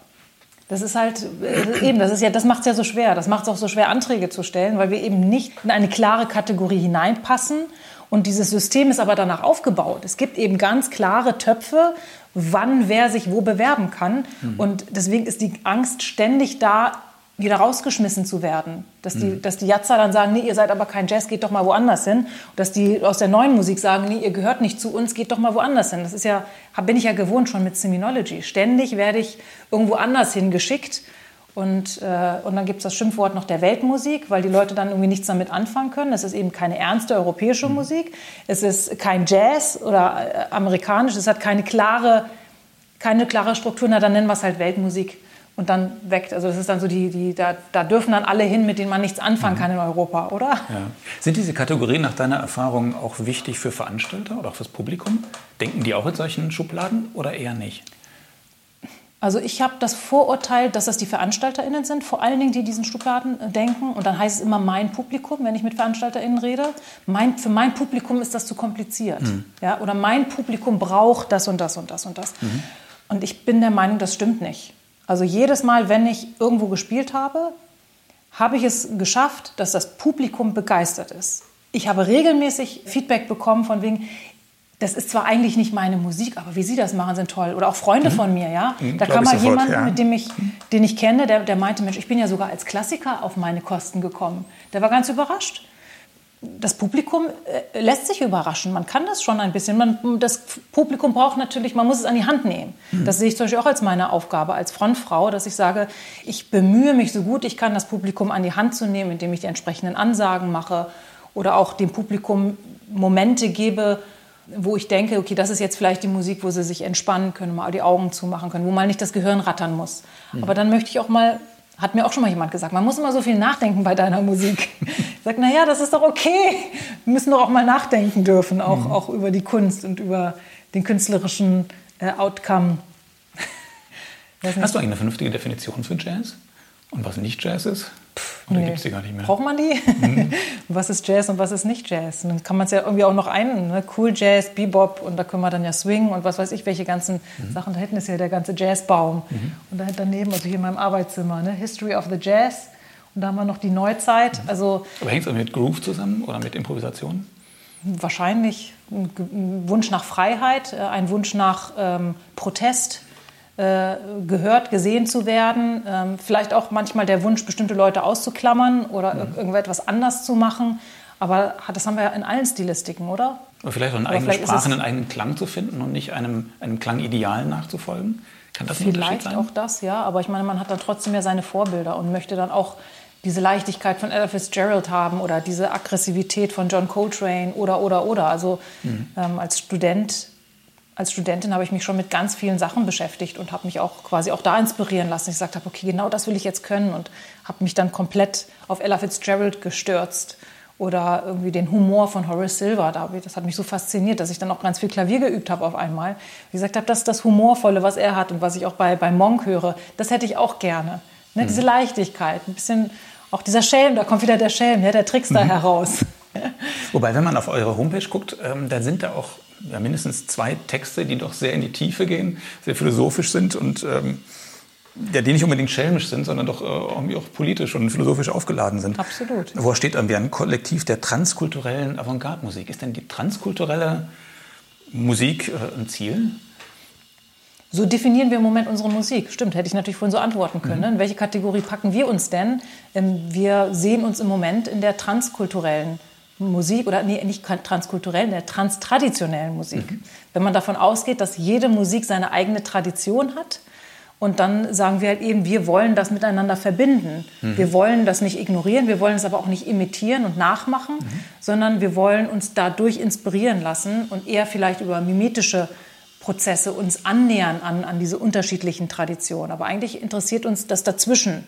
Das ist halt äh, eben, das ja, das macht es ja so schwer. Das macht es auch so schwer, Anträge zu stellen, weil wir eben nicht in eine klare Kategorie hineinpassen. Und dieses System ist aber danach aufgebaut. Es gibt eben ganz klare Töpfe, wann wer sich wo bewerben kann. Mhm. Und deswegen ist die Angst ständig da, wieder rausgeschmissen zu werden. Dass die, mhm. dass die Jatzer dann sagen, nee, ihr seid aber kein Jazz, geht doch mal woanders hin. Und dass die aus der neuen Musik sagen, nee, ihr gehört nicht zu uns, geht doch mal woanders hin. Das ist ja, bin ich ja gewohnt schon mit Seminology. Ständig werde ich irgendwo anders hingeschickt. Und, äh, und dann gibt es das Schimpfwort noch der Weltmusik, weil die Leute dann irgendwie nichts damit anfangen können. Es ist eben keine ernste europäische mhm. Musik. Es ist kein Jazz oder äh, amerikanisch. Es hat keine klare, keine klare Struktur. Na, dann nennen wir es halt Weltmusik und dann weg. Also das ist dann so die, die da, da dürfen dann alle hin, mit denen man nichts anfangen mhm. kann in Europa, oder? Ja. Sind diese Kategorien nach deiner Erfahrung auch wichtig für Veranstalter oder auch fürs Publikum? Denken die auch in solchen Schubladen oder eher nicht? Also ich habe das Vorurteil, dass das die VeranstalterInnen sind, vor allen Dingen, die diesen Schubladen äh, denken. Und dann heißt es immer mein Publikum, wenn ich mit VeranstalterInnen rede. Mein, für mein Publikum ist das zu kompliziert. Mhm. Ja? Oder mein Publikum braucht das und das und das und das. Mhm. Und ich bin der Meinung, das stimmt nicht. Also jedes Mal, wenn ich irgendwo gespielt habe, habe ich es geschafft, dass das Publikum begeistert ist. Ich habe regelmäßig Feedback bekommen von wegen, das ist zwar eigentlich nicht meine Musik, aber wie Sie das machen, sind toll. Oder auch Freunde mhm. von mir, ja. Mhm, da kam mal jemand, ja. mit dem ich, den ich kenne, der, der meinte, Mensch, ich bin ja sogar als Klassiker auf meine Kosten gekommen. Der war ganz überrascht das Publikum äh, lässt sich überraschen. Man kann das schon ein bisschen. Man, das Publikum braucht natürlich, man muss es an die Hand nehmen. Mhm. Das sehe ich zum Beispiel auch als meine Aufgabe als Frontfrau, dass ich sage, ich bemühe mich so gut ich kann, das Publikum an die Hand zu nehmen, indem ich die entsprechenden Ansagen mache oder auch dem Publikum Momente gebe, wo ich denke, okay, das ist jetzt vielleicht die Musik, wo sie sich entspannen können, mal die Augen zumachen können, wo mal nicht das Gehirn rattern muss. Mhm. Aber dann möchte ich auch mal hat mir auch schon mal jemand gesagt, man muss immer so viel nachdenken bei deiner Musik. Ich sage, naja, das ist doch okay. Wir müssen doch auch mal nachdenken dürfen, auch, mhm. auch über die Kunst und über den künstlerischen äh, Outcome. Hast du eigentlich eine vernünftige Definition für Jazz? Und was nicht Jazz ist? Oder nee. gibt es die gar nicht mehr? Braucht man die? Mhm. was ist Jazz und was ist nicht Jazz? Und dann kann man es ja irgendwie auch noch ein, ne? Cool Jazz, Bebop und da können wir dann ja Swing und was weiß ich, welche ganzen mhm. Sachen. Da hinten ist ja der ganze Jazzbaum. Mhm. Und da daneben, also hier in meinem Arbeitszimmer, ne? History of the Jazz. Und da haben wir noch die Neuzeit. Mhm. Also, Aber hängt es mit Groove zusammen oder mit Improvisation? Wahrscheinlich ein Wunsch nach Freiheit, äh, ein Wunsch nach ähm, Protest, gehört, gesehen zu werden. Ähm, vielleicht auch manchmal der Wunsch, bestimmte Leute auszuklammern oder mhm. irgendetwas anders zu machen. Aber das haben wir ja in allen Stilistiken, oder? Oder vielleicht auch eine eigene Sprache, einen eigenen Klang zu finden und nicht einem, einem Klangideal nachzufolgen. Kann das Vielleicht sein? auch das, ja. Aber ich meine, man hat dann trotzdem ja seine Vorbilder und möchte dann auch diese Leichtigkeit von Ella Fitzgerald haben oder diese Aggressivität von John Coltrane oder, oder, oder. Also mhm. ähm, als Student als Studentin habe ich mich schon mit ganz vielen Sachen beschäftigt und habe mich auch quasi auch da inspirieren lassen. Ich gesagt habe, okay, genau das will ich jetzt können und habe mich dann komplett auf Ella Fitzgerald gestürzt oder irgendwie den Humor von Horace Silver. Das hat mich so fasziniert, dass ich dann auch ganz viel Klavier geübt habe auf einmal. Wie gesagt habe, das ist das Humorvolle, was er hat und was ich auch bei, bei Monk höre, das hätte ich auch gerne. Ne? Mhm. Diese Leichtigkeit, ein bisschen auch dieser Schelm, da kommt wieder der Schelm, ja, der Trickster mhm. heraus. Wobei, wenn man auf eure Homepage guckt, ähm, da sind da auch ja, mindestens zwei Texte, die doch sehr in die Tiefe gehen, sehr philosophisch sind und ähm, ja, die nicht unbedingt schelmisch sind, sondern doch äh, irgendwie auch politisch und philosophisch aufgeladen sind. Absolut. Wo steht irgendwie ein Kollektiv der transkulturellen Avantgarde-Musik? Ist denn die transkulturelle Musik äh, ein Ziel? So definieren wir im Moment unsere Musik. Stimmt, hätte ich natürlich vorhin so antworten können. Mhm. In welche Kategorie packen wir uns denn? Ähm, wir sehen uns im Moment in der transkulturellen Musik. Oder nee, nicht transkulturellen, der transtraditionellen Musik. Mhm. Wenn man davon ausgeht, dass jede Musik seine eigene Tradition hat und dann sagen wir halt eben, wir wollen das miteinander verbinden. Mhm. Wir wollen das nicht ignorieren, wir wollen es aber auch nicht imitieren und nachmachen, mhm. sondern wir wollen uns dadurch inspirieren lassen und eher vielleicht über mimetische Prozesse uns annähern an, an diese unterschiedlichen Traditionen. Aber eigentlich interessiert uns das dazwischen.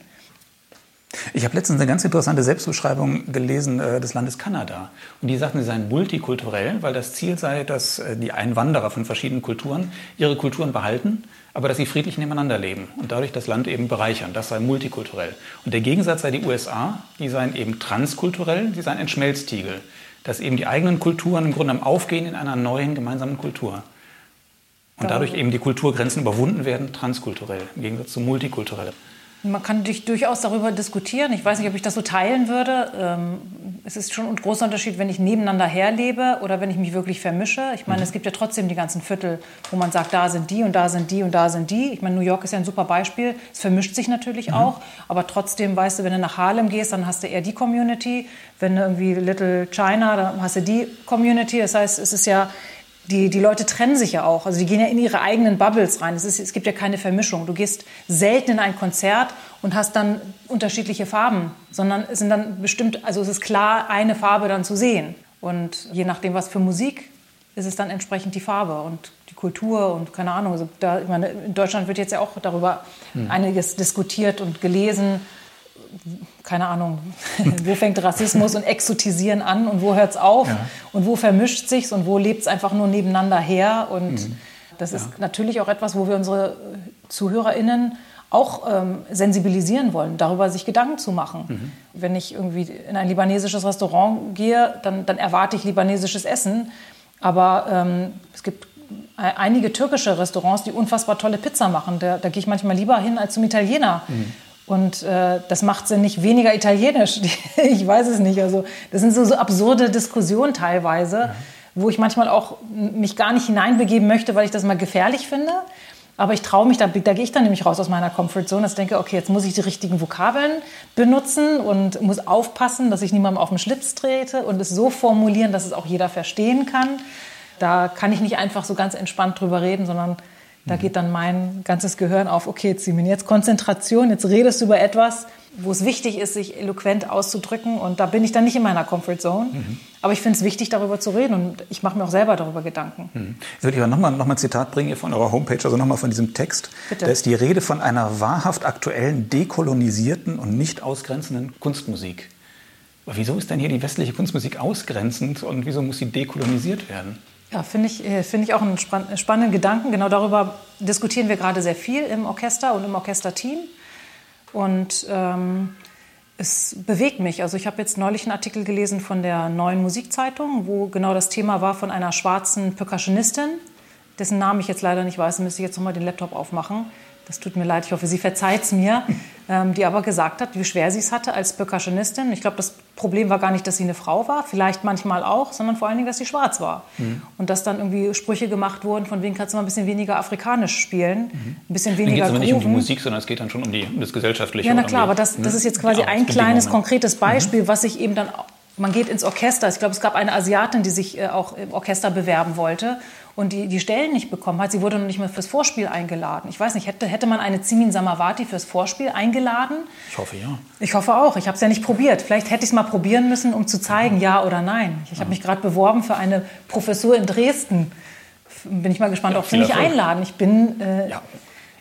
Ich habe letztens eine ganz interessante Selbstbeschreibung gelesen äh, des Landes Kanada. Und die sagten, sie seien multikulturell, weil das Ziel sei, dass äh, die Einwanderer von verschiedenen Kulturen ihre Kulturen behalten, aber dass sie friedlich nebeneinander leben und dadurch das Land eben bereichern. Das sei multikulturell. Und der Gegensatz sei die USA, die seien eben transkulturell, die seien ein Schmelztiegel. Dass eben die eigenen Kulturen im Grunde am Aufgehen in einer neuen gemeinsamen Kultur. Und dadurch eben die Kulturgrenzen überwunden werden, transkulturell, im Gegensatz zu multikulturell. Man kann durchaus darüber diskutieren. Ich weiß nicht, ob ich das so teilen würde. Ähm, es ist schon ein großer Unterschied, wenn ich nebeneinander herlebe oder wenn ich mich wirklich vermische. Ich meine, mhm. es gibt ja trotzdem die ganzen Viertel, wo man sagt, da sind die und da sind die und da sind die. Ich meine, New York ist ja ein super Beispiel. Es vermischt sich natürlich mhm. auch. Aber trotzdem, weißt du, wenn du nach Harlem gehst, dann hast du eher die Community. Wenn du irgendwie Little China, dann hast du die Community. Das heißt, es ist ja die, die Leute trennen sich ja auch. Also die gehen ja in ihre eigenen Bubbles rein. Es, ist, es gibt ja keine Vermischung. Du gehst selten in ein Konzert und hast dann unterschiedliche Farben, sondern es sind dann bestimmt, also es ist klar, eine Farbe dann zu sehen. Und je nachdem, was für Musik, ist es dann entsprechend die Farbe und die Kultur und keine Ahnung. Also da, ich meine, in Deutschland wird jetzt ja auch darüber hm. einiges diskutiert und gelesen keine Ahnung, wo fängt Rassismus und Exotisieren an und wo hört es auf ja. und wo vermischt sich's und wo lebt es einfach nur nebeneinander her. Und mhm. das ist ja. natürlich auch etwas, wo wir unsere ZuhörerInnen auch ähm, sensibilisieren wollen, darüber sich Gedanken zu machen. Mhm. Wenn ich irgendwie in ein libanesisches Restaurant gehe, dann, dann erwarte ich libanesisches Essen. Aber ähm, es gibt einige türkische Restaurants, die unfassbar tolle Pizza machen. Da, da gehe ich manchmal lieber hin als zum Italiener. Mhm. Und äh, das macht sie nicht weniger italienisch. ich weiß es nicht. Also das sind so, so absurde Diskussionen teilweise, ja. wo ich manchmal auch mich gar nicht hineinbegeben möchte, weil ich das mal gefährlich finde. Aber ich traue mich, da, da gehe ich dann nämlich raus aus meiner Comfortzone, dass ich denke, okay, jetzt muss ich die richtigen Vokabeln benutzen und muss aufpassen, dass ich niemandem auf den Schlips trete und es so formulieren, dass es auch jeder verstehen kann. Da kann ich nicht einfach so ganz entspannt drüber reden, sondern da geht dann mein ganzes Gehirn auf, okay, Simin, jetzt Konzentration, jetzt redest du über etwas, wo es wichtig ist, sich eloquent auszudrücken. Und da bin ich dann nicht in meiner Comfortzone. Mhm. Aber ich finde es wichtig, darüber zu reden. Und ich mache mir auch selber darüber Gedanken. Mhm. Ich würde aber nochmal noch mal ein Zitat bringen von eurer Homepage, also nochmal von diesem Text. Bitte. Da ist die Rede von einer wahrhaft aktuellen, dekolonisierten und nicht ausgrenzenden Kunstmusik. Aber wieso ist denn hier die westliche Kunstmusik ausgrenzend und wieso muss sie dekolonisiert werden? Ja, finde ich, äh, find ich auch einen spannenden Gedanken. Genau darüber diskutieren wir gerade sehr viel im Orchester und im Orchesterteam. Und ähm, es bewegt mich. Also ich habe jetzt neulich einen Artikel gelesen von der Neuen Musikzeitung, wo genau das Thema war von einer schwarzen Percussionistin, dessen Namen ich jetzt leider nicht weiß, müsste ich jetzt nochmal den Laptop aufmachen. Das tut mir leid, ich hoffe, sie verzeiht es mir. ähm, die aber gesagt hat, wie schwer sie es hatte als Percussionistin. Ich glaube, das Problem war gar nicht, dass sie eine Frau war, vielleicht manchmal auch, sondern vor allen Dingen, dass sie schwarz war. Mhm. Und dass dann irgendwie Sprüche gemacht wurden, von wegen kannst du mal ein bisschen weniger afrikanisch spielen, mhm. ein bisschen weniger Dann geht es nicht um die Musik, sondern es geht dann schon um, die, um das Gesellschaftliche. Ja, na klar, aber das, das ist jetzt quasi ein kleines, konkretes Beispiel, mhm. was sich eben dann man geht ins Orchester. Ich glaube, es gab eine Asiatin, die sich äh, auch im Orchester bewerben wollte und die die Stellen nicht bekommen hat. Sie wurde noch nicht mal fürs Vorspiel eingeladen. Ich weiß nicht, hätte, hätte man eine Zimin Samavati fürs Vorspiel eingeladen? Ich hoffe ja. Ich hoffe auch. Ich habe es ja nicht probiert. Vielleicht hätte ich es mal probieren müssen, um zu zeigen, ja, ja oder nein. Ich, ich habe mich gerade beworben für eine Professur in Dresden. Bin ich mal gespannt, ja, ob sie mich einladen. Ich bin äh, ja.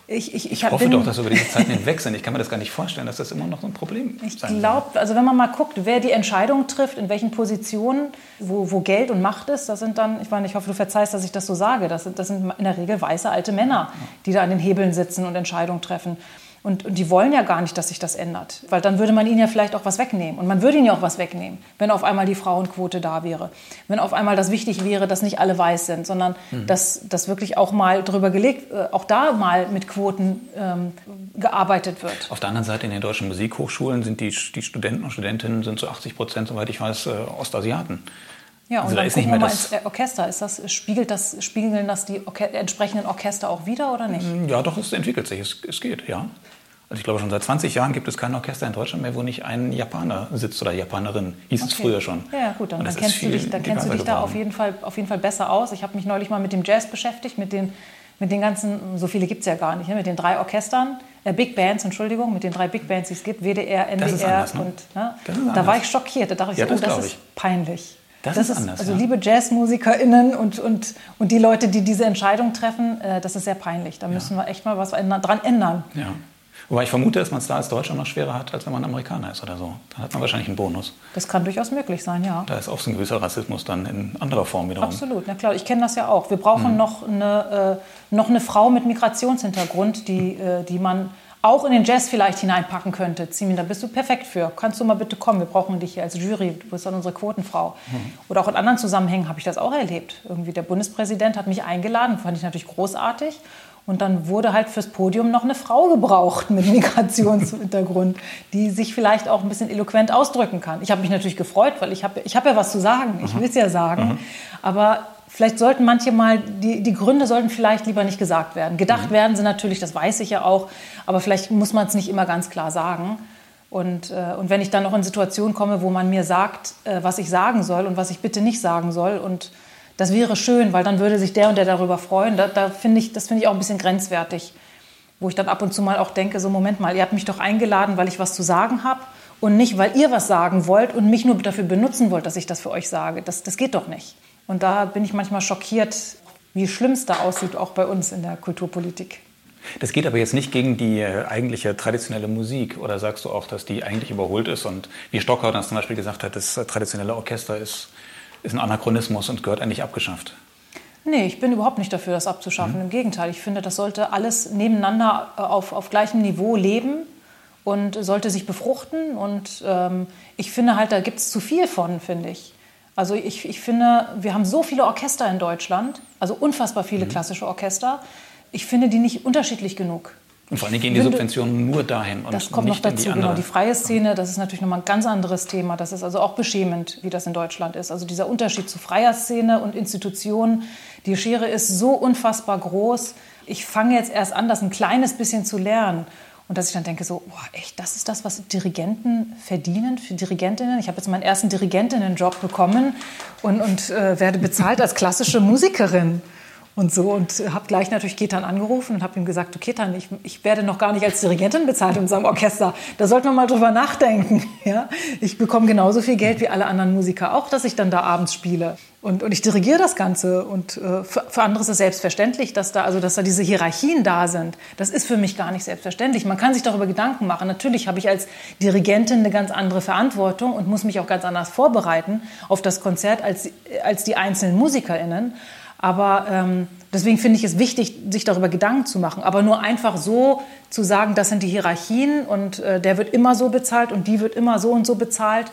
Ich, ich, ich, ich hoffe doch, dass über diese Zeiten hinweg sind. Ich kann mir das gar nicht vorstellen, dass das immer noch so ein Problem ist. Ich glaube, also wenn man mal guckt, wer die Entscheidung trifft, in welchen Positionen, wo, wo Geld und Macht ist, das sind dann, ich meine, ich hoffe, du verzeihst, dass ich das so sage, das das sind in der Regel weiße alte Männer, die da an den Hebeln sitzen und Entscheidungen treffen. Und, und, die wollen ja gar nicht, dass sich das ändert. Weil dann würde man ihnen ja vielleicht auch was wegnehmen. Und man würde ihnen ja auch was wegnehmen, wenn auf einmal die Frauenquote da wäre. Wenn auf einmal das wichtig wäre, dass nicht alle weiß sind, sondern mhm. dass, dass wirklich auch mal drüber gelegt, äh, auch da mal mit Quoten ähm, gearbeitet wird. Auf der anderen Seite in den deutschen Musikhochschulen sind die, die Studenten und Studentinnen sind zu 80 Prozent, soweit ich weiß, äh, Ostasiaten. Ja, und also dann da ist nicht mehr das ins Orchester. Ist das, spiegelt das, spiegeln das die Orche entsprechenden Orchester auch wieder oder nicht? Ja, doch, es entwickelt sich. Es, es geht, ja. Also ich glaube, schon seit 20 Jahren gibt es kein Orchester in Deutschland mehr, wo nicht ein Japaner sitzt oder Japanerin. Hieß okay. es früher schon. Ja, gut, dann, dann kennst du dich, dann kennst du dich da auf jeden, Fall, auf jeden Fall besser aus. Ich habe mich neulich mal mit dem Jazz beschäftigt, mit den, mit den ganzen, so viele gibt es ja gar nicht, ne? mit den drei Orchestern, äh, Big Bands, Entschuldigung, mit den drei Big Bands, die es gibt, WDR, NDR anders, ne? und ne? da war ich schockiert. Da dachte ich, ja, das, oh, das ist peinlich. Das, das ist, anders. Also ja. liebe JazzmusikerInnen und, und, und die Leute, die diese Entscheidung treffen, äh, das ist sehr peinlich. Da müssen wir echt mal was dran ändern. Ja. Wobei ich vermute, dass man es da als Deutscher noch schwerer hat, als wenn man Amerikaner ist oder so. Dann hat man wahrscheinlich einen Bonus. Das kann durchaus möglich sein, ja. Da ist auch so ein gewisser Rassismus dann in anderer Form wiederum. Absolut, na klar. Ich kenne das ja auch. Wir brauchen hm. noch, eine, äh, noch eine Frau mit Migrationshintergrund, die, äh, die man auch in den Jazz vielleicht hineinpacken könnte. Zimin, da bist du perfekt für. Kannst du mal bitte kommen? Wir brauchen dich hier als Jury. Du bist dann unsere Quotenfrau. Mhm. Oder auch in anderen Zusammenhängen habe ich das auch erlebt. Irgendwie der Bundespräsident hat mich eingeladen, fand ich natürlich großartig. Und dann wurde halt fürs Podium noch eine Frau gebraucht mit Migrationshintergrund, die sich vielleicht auch ein bisschen eloquent ausdrücken kann. Ich habe mich natürlich gefreut, weil ich habe ich hab ja was zu sagen. Ich will es ja sagen. Mhm. Aber vielleicht sollten manche mal, die, die Gründe sollten vielleicht lieber nicht gesagt werden. Gedacht mhm. werden sie natürlich, das weiß ich ja auch. Aber vielleicht muss man es nicht immer ganz klar sagen. Und, äh, und wenn ich dann noch in Situationen komme, wo man mir sagt, äh, was ich sagen soll und was ich bitte nicht sagen soll und das wäre schön, weil dann würde sich der und der darüber freuen. Da, da finde ich, das finde ich auch ein bisschen grenzwertig, wo ich dann ab und zu mal auch denke, so Moment mal, ihr habt mich doch eingeladen, weil ich was zu sagen habe und nicht, weil ihr was sagen wollt und mich nur dafür benutzen wollt, dass ich das für euch sage. Das, das geht doch nicht. Und da bin ich manchmal schockiert, wie schlimm es da aussieht, auch bei uns in der Kulturpolitik. Das geht aber jetzt nicht gegen die äh, eigentliche traditionelle Musik. Oder sagst du auch, dass die eigentlich überholt ist? Und wie Stockhaus zum Beispiel gesagt hat, das traditionelle Orchester ist ist ein Anachronismus und gehört eigentlich abgeschafft. Nee, ich bin überhaupt nicht dafür, das abzuschaffen. Mhm. Im Gegenteil, ich finde, das sollte alles nebeneinander äh, auf, auf gleichem Niveau leben und sollte sich befruchten. Und ähm, ich finde halt, da gibt es zu viel von, finde ich. Also ich, ich finde, wir haben so viele Orchester in Deutschland, also unfassbar viele mhm. klassische Orchester. Ich finde die nicht unterschiedlich genug. Und vor allem gehen die Subventionen nur dahin. Und das kommt noch dazu, die genau. Die freie Szene, das ist natürlich nochmal ein ganz anderes Thema. Das ist also auch beschämend, wie das in Deutschland ist. Also dieser Unterschied zu freier Szene und Institutionen, die Schere ist so unfassbar groß. Ich fange jetzt erst an, das ein kleines bisschen zu lernen. Und dass ich dann denke, so, boah, echt, das ist das, was Dirigenten verdienen für Dirigentinnen. Ich habe jetzt meinen ersten Dirigentinnenjob bekommen und, und äh, werde bezahlt als klassische Musikerin und so und habe gleich natürlich Ketan angerufen und habe ihm gesagt, du Ketan, ich, ich werde noch gar nicht als Dirigentin bezahlt in unserem Orchester. Da sollten wir mal drüber nachdenken. Ja? Ich bekomme genauso viel Geld wie alle anderen Musiker auch, dass ich dann da abends spiele. Und, und ich dirigiere das Ganze. Und äh, für, für andere ist es selbstverständlich, dass da, also, dass da diese Hierarchien da sind. Das ist für mich gar nicht selbstverständlich. Man kann sich darüber Gedanken machen. Natürlich habe ich als Dirigentin eine ganz andere Verantwortung und muss mich auch ganz anders vorbereiten auf das Konzert als, als die einzelnen MusikerInnen. Aber ähm, deswegen finde ich es wichtig, sich darüber Gedanken zu machen. Aber nur einfach so zu sagen, das sind die Hierarchien und äh, der wird immer so bezahlt und die wird immer so und so bezahlt,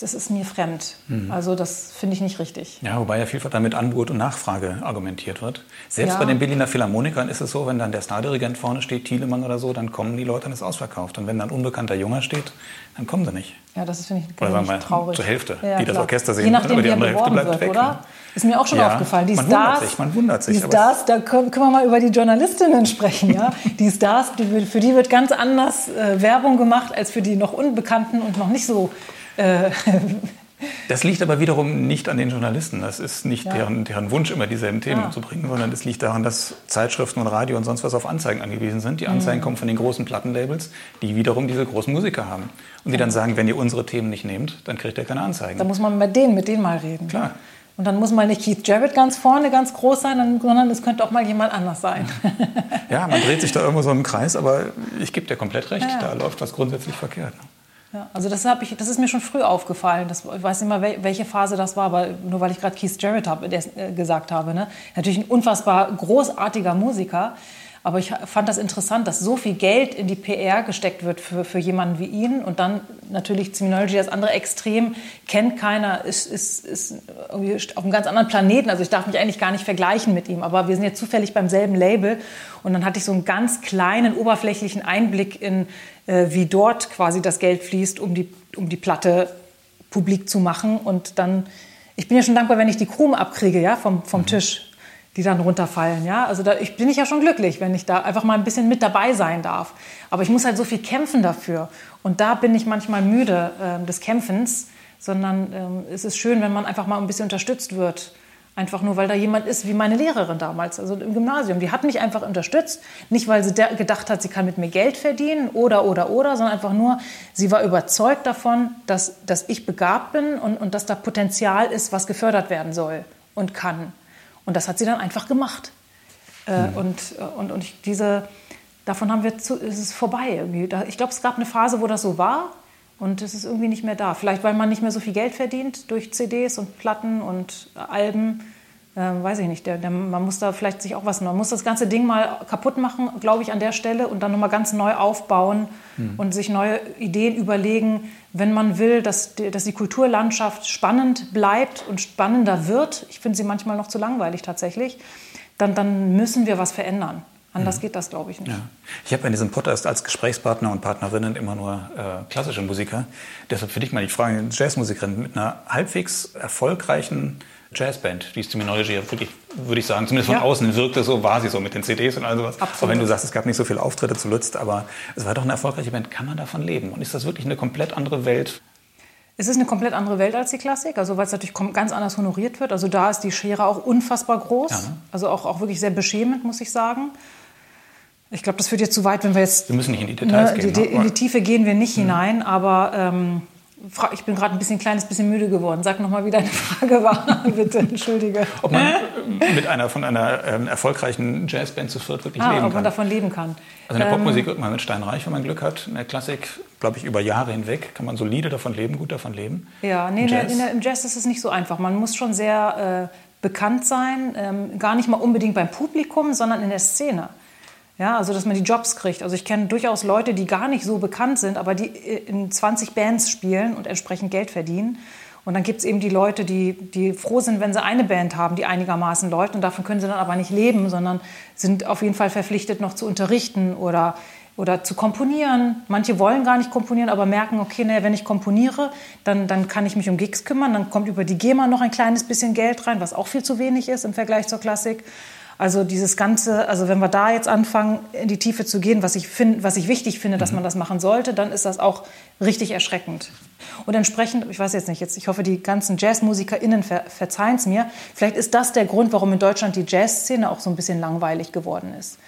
das ist mir fremd. Mhm. Also das finde ich nicht richtig. Ja, wobei ja vielfach damit Angebot und Nachfrage argumentiert wird. Selbst ja. bei den Berliner Philharmonikern ist es so, wenn dann der Stardirigent vorne steht, Thielemann oder so, dann kommen die Leute und es ist ausverkauft. Und wenn dann ein unbekannter Junger steht, dann kommen sie nicht. Ja, das finde ich, oder sagen wir traurig. Zur Hälfte, ja, die das Orchester sehen, Je nachdem, aber die andere Hälfte bleibt wird, weg. Oder? Ist mir auch schon ja, aufgefallen. Die man Stars, wundert sich, man wundert sich. Die Stars, da können, können, wir mal über die Journalistinnen sprechen. Ja? die Stars, die, für die wird ganz anders äh, Werbung gemacht als für die noch Unbekannten und noch nicht so äh, das liegt aber wiederum nicht an den Journalisten. Das ist nicht ja. deren, deren, Wunsch, immer dieselben Themen ja. zu bringen, sondern es liegt daran, dass Zeitschriften und Radio und sonst was auf Anzeigen angewiesen sind. Die Anzeigen mhm. kommen von den großen Plattenlabels, die wiederum diese großen Musiker haben. Und die dann sagen, wenn ihr unsere Themen nicht nehmt, dann kriegt ihr keine Anzeigen. Da muss man mit denen, mit denen mal reden. Klar. Und dann muss mal nicht Keith Jarrett ganz vorne, ganz groß sein, sondern es könnte auch mal jemand anders sein. ja, man dreht sich da irgendwo so im Kreis, aber ich gebe dir komplett recht, ja. da läuft was grundsätzlich verkehrt. Ja, also das, ich, das ist mir schon früh aufgefallen. Das, ich weiß nicht mal, welche Phase das war, aber nur weil ich gerade Keith Jarrett hab, äh, gesagt habe. Ne? Natürlich ein unfassbar großartiger Musiker. Aber ich fand das interessant, dass so viel Geld in die PR gesteckt wird für, für jemanden wie ihn. Und dann natürlich Seminology, das andere Extrem, kennt keiner, ist, ist, ist auf einem ganz anderen Planeten. Also ich darf mich eigentlich gar nicht vergleichen mit ihm. Aber wir sind jetzt zufällig beim selben Label. Und dann hatte ich so einen ganz kleinen, oberflächlichen Einblick in, äh, wie dort quasi das Geld fließt, um die, um die Platte publik zu machen. Und dann, ich bin ja schon dankbar, wenn ich die Krumen abkriege, ja, vom, vom mhm. Tisch die dann runterfallen. Ja? Also da ich, bin ich ja schon glücklich, wenn ich da einfach mal ein bisschen mit dabei sein darf. Aber ich muss halt so viel kämpfen dafür. Und da bin ich manchmal müde äh, des Kämpfens, sondern ähm, es ist schön, wenn man einfach mal ein bisschen unterstützt wird. Einfach nur, weil da jemand ist, wie meine Lehrerin damals, also im Gymnasium. Die hat mich einfach unterstützt. Nicht, weil sie gedacht hat, sie kann mit mir Geld verdienen oder, oder, oder, sondern einfach nur, sie war überzeugt davon, dass, dass ich begabt bin und, und dass da Potenzial ist, was gefördert werden soll und kann. Und das hat sie dann einfach gemacht. Äh, mhm. Und, äh, und, und ich, diese, davon haben wir zu, ist es vorbei. Irgendwie. Ich glaube, es gab eine Phase, wo das so war und es ist irgendwie nicht mehr da. Vielleicht, weil man nicht mehr so viel Geld verdient durch CDs und Platten und Alben äh, weiß ich nicht, der, der, man muss da vielleicht sich auch was, man muss das ganze Ding mal kaputt machen, glaube ich, an der Stelle und dann nochmal ganz neu aufbauen hm. und sich neue Ideen überlegen, wenn man will, dass die, dass die Kulturlandschaft spannend bleibt und spannender wird. Ich finde sie manchmal noch zu langweilig tatsächlich. Dann, dann müssen wir was verändern. Anders mhm. geht das, glaube ich, nicht. Ja. Ich habe in diesem Podcast als Gesprächspartner und Partnerinnen immer nur äh, klassische Musiker. Deshalb für dich mal die Frage, Jazzmusikerin mit einer halbwegs erfolgreichen Jazzband, die Terminology wirklich, würde ich sagen, zumindest von ja. außen wirkte so, war sie so mit den CDs und all sowas. Absolut. Auch wenn du sagst, es gab nicht so viele Auftritte zuletzt, aber es war doch eine erfolgreiche Band. Kann man davon leben? Und ist das wirklich eine komplett andere Welt? Es ist eine komplett andere Welt als die Klassik, also weil es natürlich ganz anders honoriert wird. Also da ist die Schere auch unfassbar groß, ja, ne? also auch, auch wirklich sehr beschämend, muss ich sagen. Ich glaube, das führt jetzt zu weit, wenn wir jetzt. Wir müssen nicht in die Details ne, gehen. Die, in die Tiefe gehen wir nicht mhm. hinein, aber ähm, ich bin gerade ein bisschen kleines bisschen müde geworden. Sag noch mal, wie deine Frage war, bitte. Entschuldige. Ob man mit einer von einer ähm, erfolgreichen Jazzband zu viert wirklich ah, leben kann. Ob man davon leben kann. Also in der ähm, Popmusik wird man mit Steinreich, wenn man Glück hat. In der Klassik, glaube ich, über Jahre hinweg kann man solide davon leben, gut davon leben. Ja, nee, Jazz. Der, der, im Jazz ist es nicht so einfach. Man muss schon sehr äh, bekannt sein, ähm, gar nicht mal unbedingt beim Publikum, sondern in der Szene. Ja, also dass man die Jobs kriegt. Also ich kenne durchaus Leute, die gar nicht so bekannt sind, aber die in 20 Bands spielen und entsprechend Geld verdienen. Und dann gibt es eben die Leute, die, die froh sind, wenn sie eine Band haben, die einigermaßen läuft. Und davon können sie dann aber nicht leben, sondern sind auf jeden Fall verpflichtet, noch zu unterrichten oder, oder zu komponieren. Manche wollen gar nicht komponieren, aber merken, okay, naja, wenn ich komponiere, dann, dann kann ich mich um Gigs kümmern. Dann kommt über die GEMA noch ein kleines bisschen Geld rein, was auch viel zu wenig ist im Vergleich zur Klassik. Also dieses Ganze, also wenn wir da jetzt anfangen, in die Tiefe zu gehen, was ich, find, was ich wichtig finde, dass mhm. man das machen sollte, dann ist das auch richtig erschreckend. Und entsprechend, ich weiß jetzt nicht, jetzt, ich hoffe, die ganzen JazzmusikerInnen ver verzeihen es mir, vielleicht ist das der Grund, warum in Deutschland die Jazzszene auch so ein bisschen langweilig geworden ist.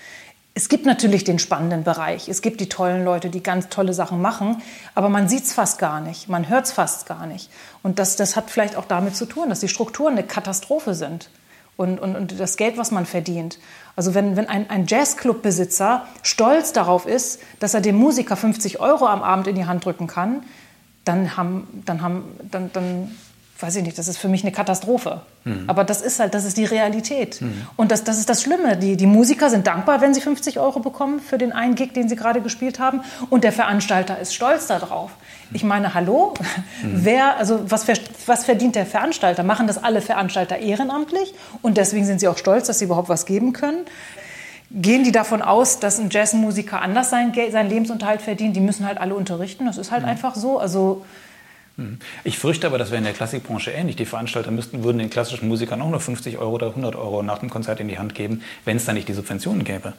Es gibt natürlich den spannenden Bereich, es gibt die tollen Leute, die ganz tolle Sachen machen, aber man sieht es fast gar nicht, man hört es fast gar nicht. Und das, das hat vielleicht auch damit zu tun, dass die Strukturen eine Katastrophe sind und, und, und das Geld, was man verdient. Also wenn, wenn ein, ein Jazzclubbesitzer stolz darauf ist, dass er dem Musiker 50 Euro am Abend in die Hand drücken kann, dann, haben, dann, haben, dann, dann weiß ich nicht, das ist für mich eine Katastrophe. Mhm. Aber das ist halt, das ist die Realität. Mhm. Und das, das ist das Schlimme. Die, die Musiker sind dankbar, wenn sie 50 Euro bekommen für den einen Gig, den sie gerade gespielt haben. Und der Veranstalter ist stolz darauf. Ich meine, hallo? Mhm. Wer, also was, was verdient der Veranstalter? Machen das alle Veranstalter ehrenamtlich? Und deswegen sind sie auch stolz, dass sie überhaupt was geben können? Gehen die davon aus, dass ein Jazzmusiker anders seinen, seinen Lebensunterhalt verdient? Die müssen halt alle unterrichten. Das ist halt mhm. einfach so. Also. Ich fürchte aber, das wäre in der Klassikbranche ähnlich. Die Veranstalter müssten, würden den klassischen Musikern auch nur 50 Euro oder 100 Euro nach dem Konzert in die Hand geben, wenn es da nicht die Subventionen gäbe.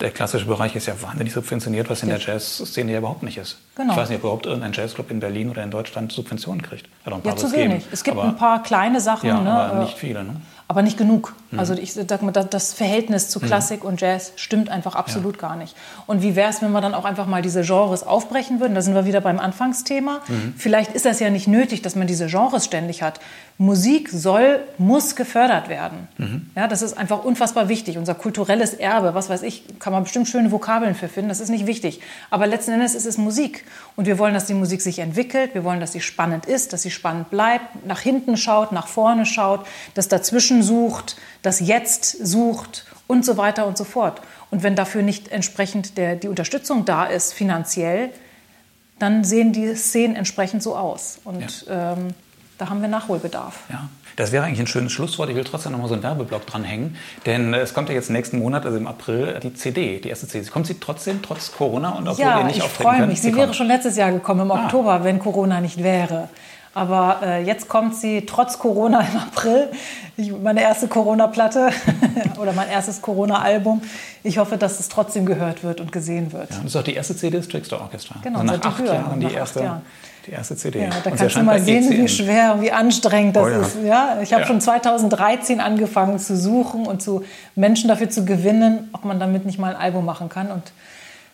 Der klassische Bereich ist ja wahnsinnig subventioniert, was in der Jazzszene ja überhaupt nicht ist. Genau. Ich weiß nicht, ob überhaupt irgendein Jazzclub in Berlin oder in Deutschland Subventionen kriegt. Ja, zu wenig. Geben. Es gibt aber, ein paar kleine Sachen. Ja, ne? aber nicht viele. Ne? aber nicht genug. Mhm. Also ich sag mal, das Verhältnis zu mhm. Klassik und Jazz stimmt einfach absolut ja. gar nicht. Und wie wäre es, wenn wir dann auch einfach mal diese Genres aufbrechen würden? Da sind wir wieder beim Anfangsthema. Mhm. Vielleicht ist das ja nicht nötig, dass man diese Genres ständig hat. Musik soll, muss gefördert werden. Mhm. Ja, das ist einfach unfassbar wichtig. Unser kulturelles Erbe, was weiß ich, kann man bestimmt schöne Vokabeln für finden. Das ist nicht wichtig. Aber letzten Endes ist es Musik. Und wir wollen, dass die Musik sich entwickelt. Wir wollen, dass sie spannend ist, dass sie spannend bleibt, nach hinten schaut, nach vorne schaut, dass dazwischen sucht, das Jetzt sucht und so weiter und so fort. Und wenn dafür nicht entsprechend der, die Unterstützung da ist, finanziell, dann sehen die Szenen entsprechend so aus. Und ja. ähm, da haben wir Nachholbedarf. Ja. Das wäre eigentlich ein schönes Schlusswort. Ich will trotzdem noch mal so einen Werbeblock dranhängen. Denn es kommt ja jetzt nächsten Monat, also im April, die CD, die erste CD. Kommt sie trotzdem trotz Corona und obwohl ja, ihr nicht ich freue mich. Sie, sie wäre schon letztes Jahr gekommen, im ah. Oktober, wenn Corona nicht wäre. Aber äh, jetzt kommt sie trotz Corona im April. Ich, meine erste Corona-Platte oder mein erstes Corona-Album. Ich hoffe, dass es trotzdem gehört wird und gesehen wird. Ja, das ist auch die erste CD des Trickster Orchestra. Genau, also nach acht Jahren die erste, Jahren. die erste CD. Ja, da und kannst du mal sehen, wie schwer und wie anstrengend das oh, ja. ist. Ja, ich habe ja. schon 2013 angefangen zu suchen und zu Menschen dafür zu gewinnen, ob man damit nicht mal ein Album machen kann. Und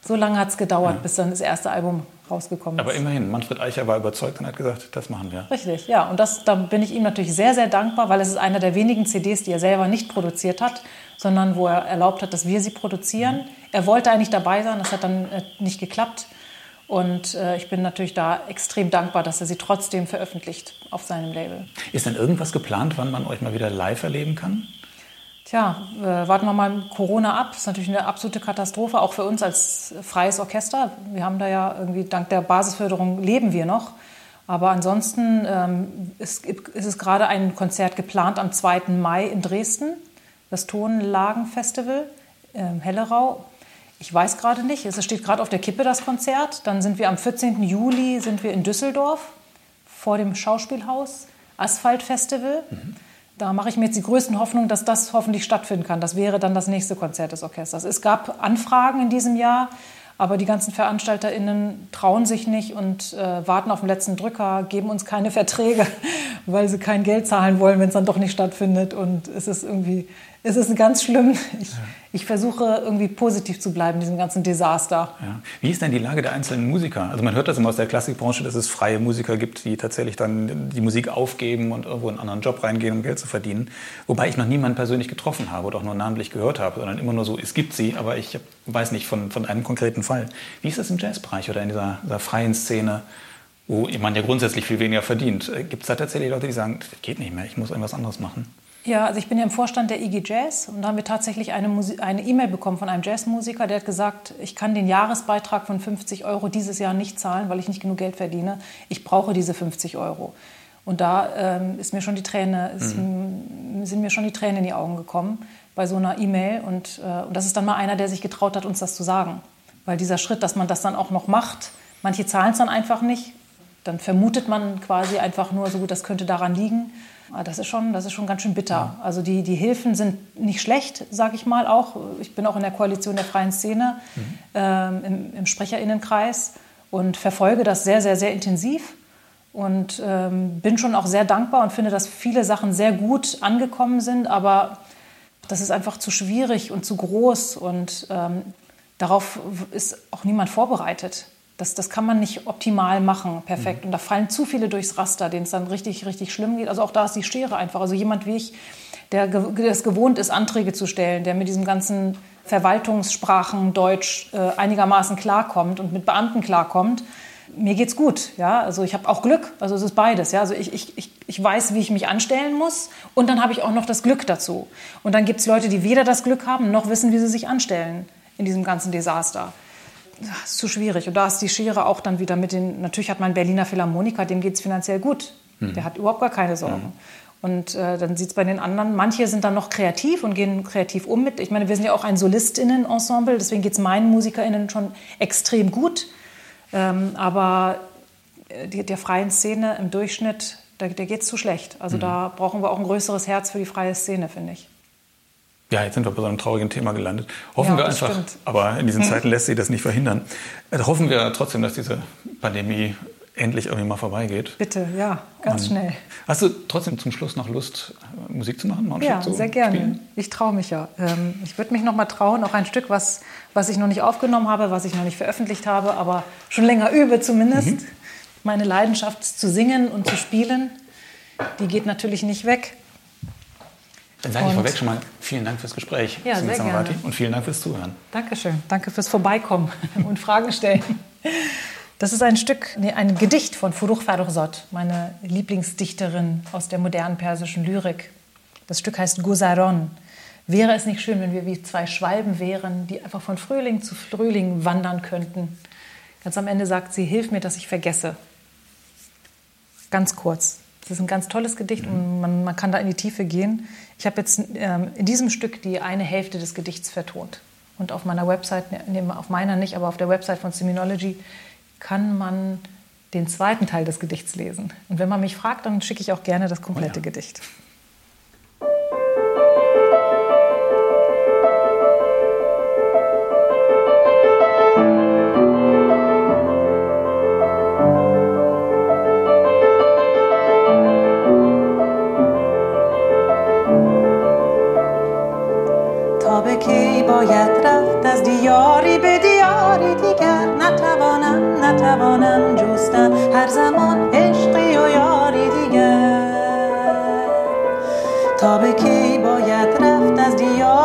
so lange hat es gedauert, bis dann das erste Album rausgekommen ist. Aber immerhin, Manfred Eicher war überzeugt und hat gesagt, das machen wir. Richtig, ja. Und das, da bin ich ihm natürlich sehr, sehr dankbar, weil es ist einer der wenigen CDs, die er selber nicht produziert hat, sondern wo er erlaubt hat, dass wir sie produzieren. Mhm. Er wollte eigentlich dabei sein, das hat dann äh, nicht geklappt. Und äh, ich bin natürlich da extrem dankbar, dass er sie trotzdem veröffentlicht auf seinem Label. Ist denn irgendwas geplant, wann man euch mal wieder live erleben kann? Tja, äh, warten wir mal Corona ab. Das ist natürlich eine absolute Katastrophe, auch für uns als freies Orchester. Wir haben da ja irgendwie, dank der Basisförderung leben wir noch. Aber ansonsten ähm, ist, ist, es gerade ein Konzert geplant am 2. Mai in Dresden, das Tonlagenfestival ähm, Hellerau. Ich weiß gerade nicht, es steht gerade auf der Kippe das Konzert. Dann sind wir am 14. Juli sind wir in Düsseldorf vor dem Schauspielhaus, Asphaltfestival. Mhm. Da mache ich mir jetzt die größten Hoffnungen, dass das hoffentlich stattfinden kann. Das wäre dann das nächste Konzert des Orchesters. Es gab Anfragen in diesem Jahr, aber die ganzen VeranstalterInnen trauen sich nicht und äh, warten auf den letzten Drücker, geben uns keine Verträge, weil sie kein Geld zahlen wollen, wenn es dann doch nicht stattfindet. Und es ist irgendwie es ist ganz schlimm. Ich, ja. ich, versuche irgendwie positiv zu bleiben in diesem ganzen Desaster. Ja. Wie ist denn die Lage der einzelnen Musiker? Also man hört das immer aus der Klassikbranche, dass es freie Musiker gibt, die tatsächlich dann die Musik aufgeben und irgendwo in einen anderen Job reingehen, um Geld zu verdienen. Wobei ich noch niemanden persönlich getroffen habe oder auch nur namentlich gehört habe, sondern immer nur so, es gibt sie, aber ich weiß nicht von, von einem konkreten Fall. Wie ist das im Jazzbereich oder in dieser, dieser freien Szene? wo man ja grundsätzlich viel weniger verdient. Gibt es da tatsächlich Leute, die sagen, das geht nicht mehr, ich muss irgendwas anderes machen? Ja, also ich bin ja im Vorstand der IG Jazz und da haben wir tatsächlich eine E-Mail bekommen von einem Jazzmusiker, der hat gesagt, ich kann den Jahresbeitrag von 50 Euro dieses Jahr nicht zahlen, weil ich nicht genug Geld verdiene. Ich brauche diese 50 Euro. Und da ähm, ist mir schon die Träne, ist, mhm. sind mir schon die Tränen in die Augen gekommen bei so einer E-Mail. Und, äh, und das ist dann mal einer, der sich getraut hat, uns das zu sagen. Weil dieser Schritt, dass man das dann auch noch macht, manche zahlen es dann einfach nicht. Dann vermutet man quasi einfach nur so, das könnte daran liegen. Ah, das ist schon, das ist schon ganz schön bitter. Also die, die Hilfen sind nicht schlecht, sage ich mal auch. Ich bin auch in der Koalition der freien Szene mhm. ähm, im, im Sprecherinnenkreis und verfolge das sehr, sehr, sehr intensiv und ähm, bin schon auch sehr dankbar und finde, dass viele Sachen sehr gut angekommen sind, aber das ist einfach zu schwierig und zu groß und ähm, darauf ist auch niemand vorbereitet. Das, das kann man nicht optimal machen, perfekt. Mhm. Und da fallen zu viele durchs Raster, denen es dann richtig, richtig schlimm geht. Also auch da ist die Schere einfach. Also jemand wie ich, der, der es gewohnt ist, Anträge zu stellen, der mit diesem ganzen Verwaltungssprachen Deutsch äh, einigermaßen klarkommt und mit Beamten klarkommt, mir geht's gut, ja. Also ich habe auch Glück, also es ist beides, ja. Also ich, ich, ich, ich weiß, wie ich mich anstellen muss und dann habe ich auch noch das Glück dazu. Und dann gibt es Leute, die weder das Glück haben, noch wissen, wie sie sich anstellen in diesem ganzen Desaster. Das ist zu schwierig. Und da ist die Schere auch dann wieder mit den, natürlich hat mein Berliner Philharmoniker, dem geht es finanziell gut. Mhm. Der hat überhaupt gar keine Sorgen. Mhm. Und äh, dann sieht es bei den anderen, manche sind dann noch kreativ und gehen kreativ um mit. Ich meine, wir sind ja auch ein SolistInnen-Ensemble, deswegen geht es meinen MusikerInnen schon extrem gut. Ähm, aber äh, die, der freien Szene im Durchschnitt, da, der geht es zu schlecht. Also mhm. da brauchen wir auch ein größeres Herz für die freie Szene, finde ich. Ja, jetzt sind wir bei so einem traurigen Thema gelandet. Hoffen ja, wir einfach, stimmt. aber in diesen mhm. Zeiten lässt sich das nicht verhindern. Also hoffen wir trotzdem, dass diese Pandemie endlich irgendwie mal vorbeigeht. Bitte, ja, ganz Und schnell. Hast du trotzdem zum Schluss noch Lust, Musik zu machen? ja, sehr gerne. Spielen? Ich traue mich ja. Ähm, ich würde mich noch mal trauen, auch ein Stück, was, was ich noch nicht aufgenommen habe, was ich noch nicht veröffentlicht habe, aber schon länger übe zumindest. Mhm. Meine Leidenschaft zu singen und zu spielen, die geht natürlich nicht weg. Dann sage ich vorweg schon mal vielen Dank fürs Gespräch. Ja, sehr gerne. Und vielen Dank fürs Zuhören. Dankeschön. Danke fürs Vorbeikommen und Fragen stellen. Das ist ein Stück, nee, ein Gedicht von Furuch Farrokhzad, meine Lieblingsdichterin aus der modernen persischen Lyrik. Das Stück heißt Guzaron. Wäre es nicht schön, wenn wir wie zwei Schwalben wären, die einfach von Frühling zu Frühling wandern könnten? Ganz am Ende sagt sie, hilf mir, dass ich vergesse. Ganz kurz. Das ist ein ganz tolles Gedicht und man, man kann da in die Tiefe gehen. Ich habe jetzt ähm, in diesem Stück die eine Hälfte des Gedichts vertont. Und auf meiner Website, ne, auf meiner nicht, aber auf der Website von Seminology kann man den zweiten Teil des Gedichts lesen. Und wenn man mich fragt, dann schicke ich auch gerne das komplette oh ja. Gedicht.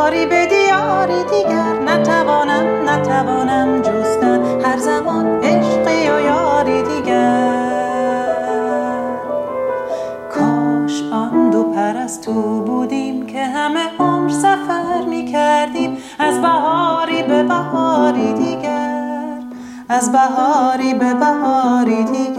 یاری به دیاری دیگر نتوانم نتوانم جستن. هر زمان عشقی و یاری دیگر. کاش آن دو پر از تو بودیم که همه عمر سفر می کردیم از بهاری به بهاری دیگر از بهاری به بهاری دیگر.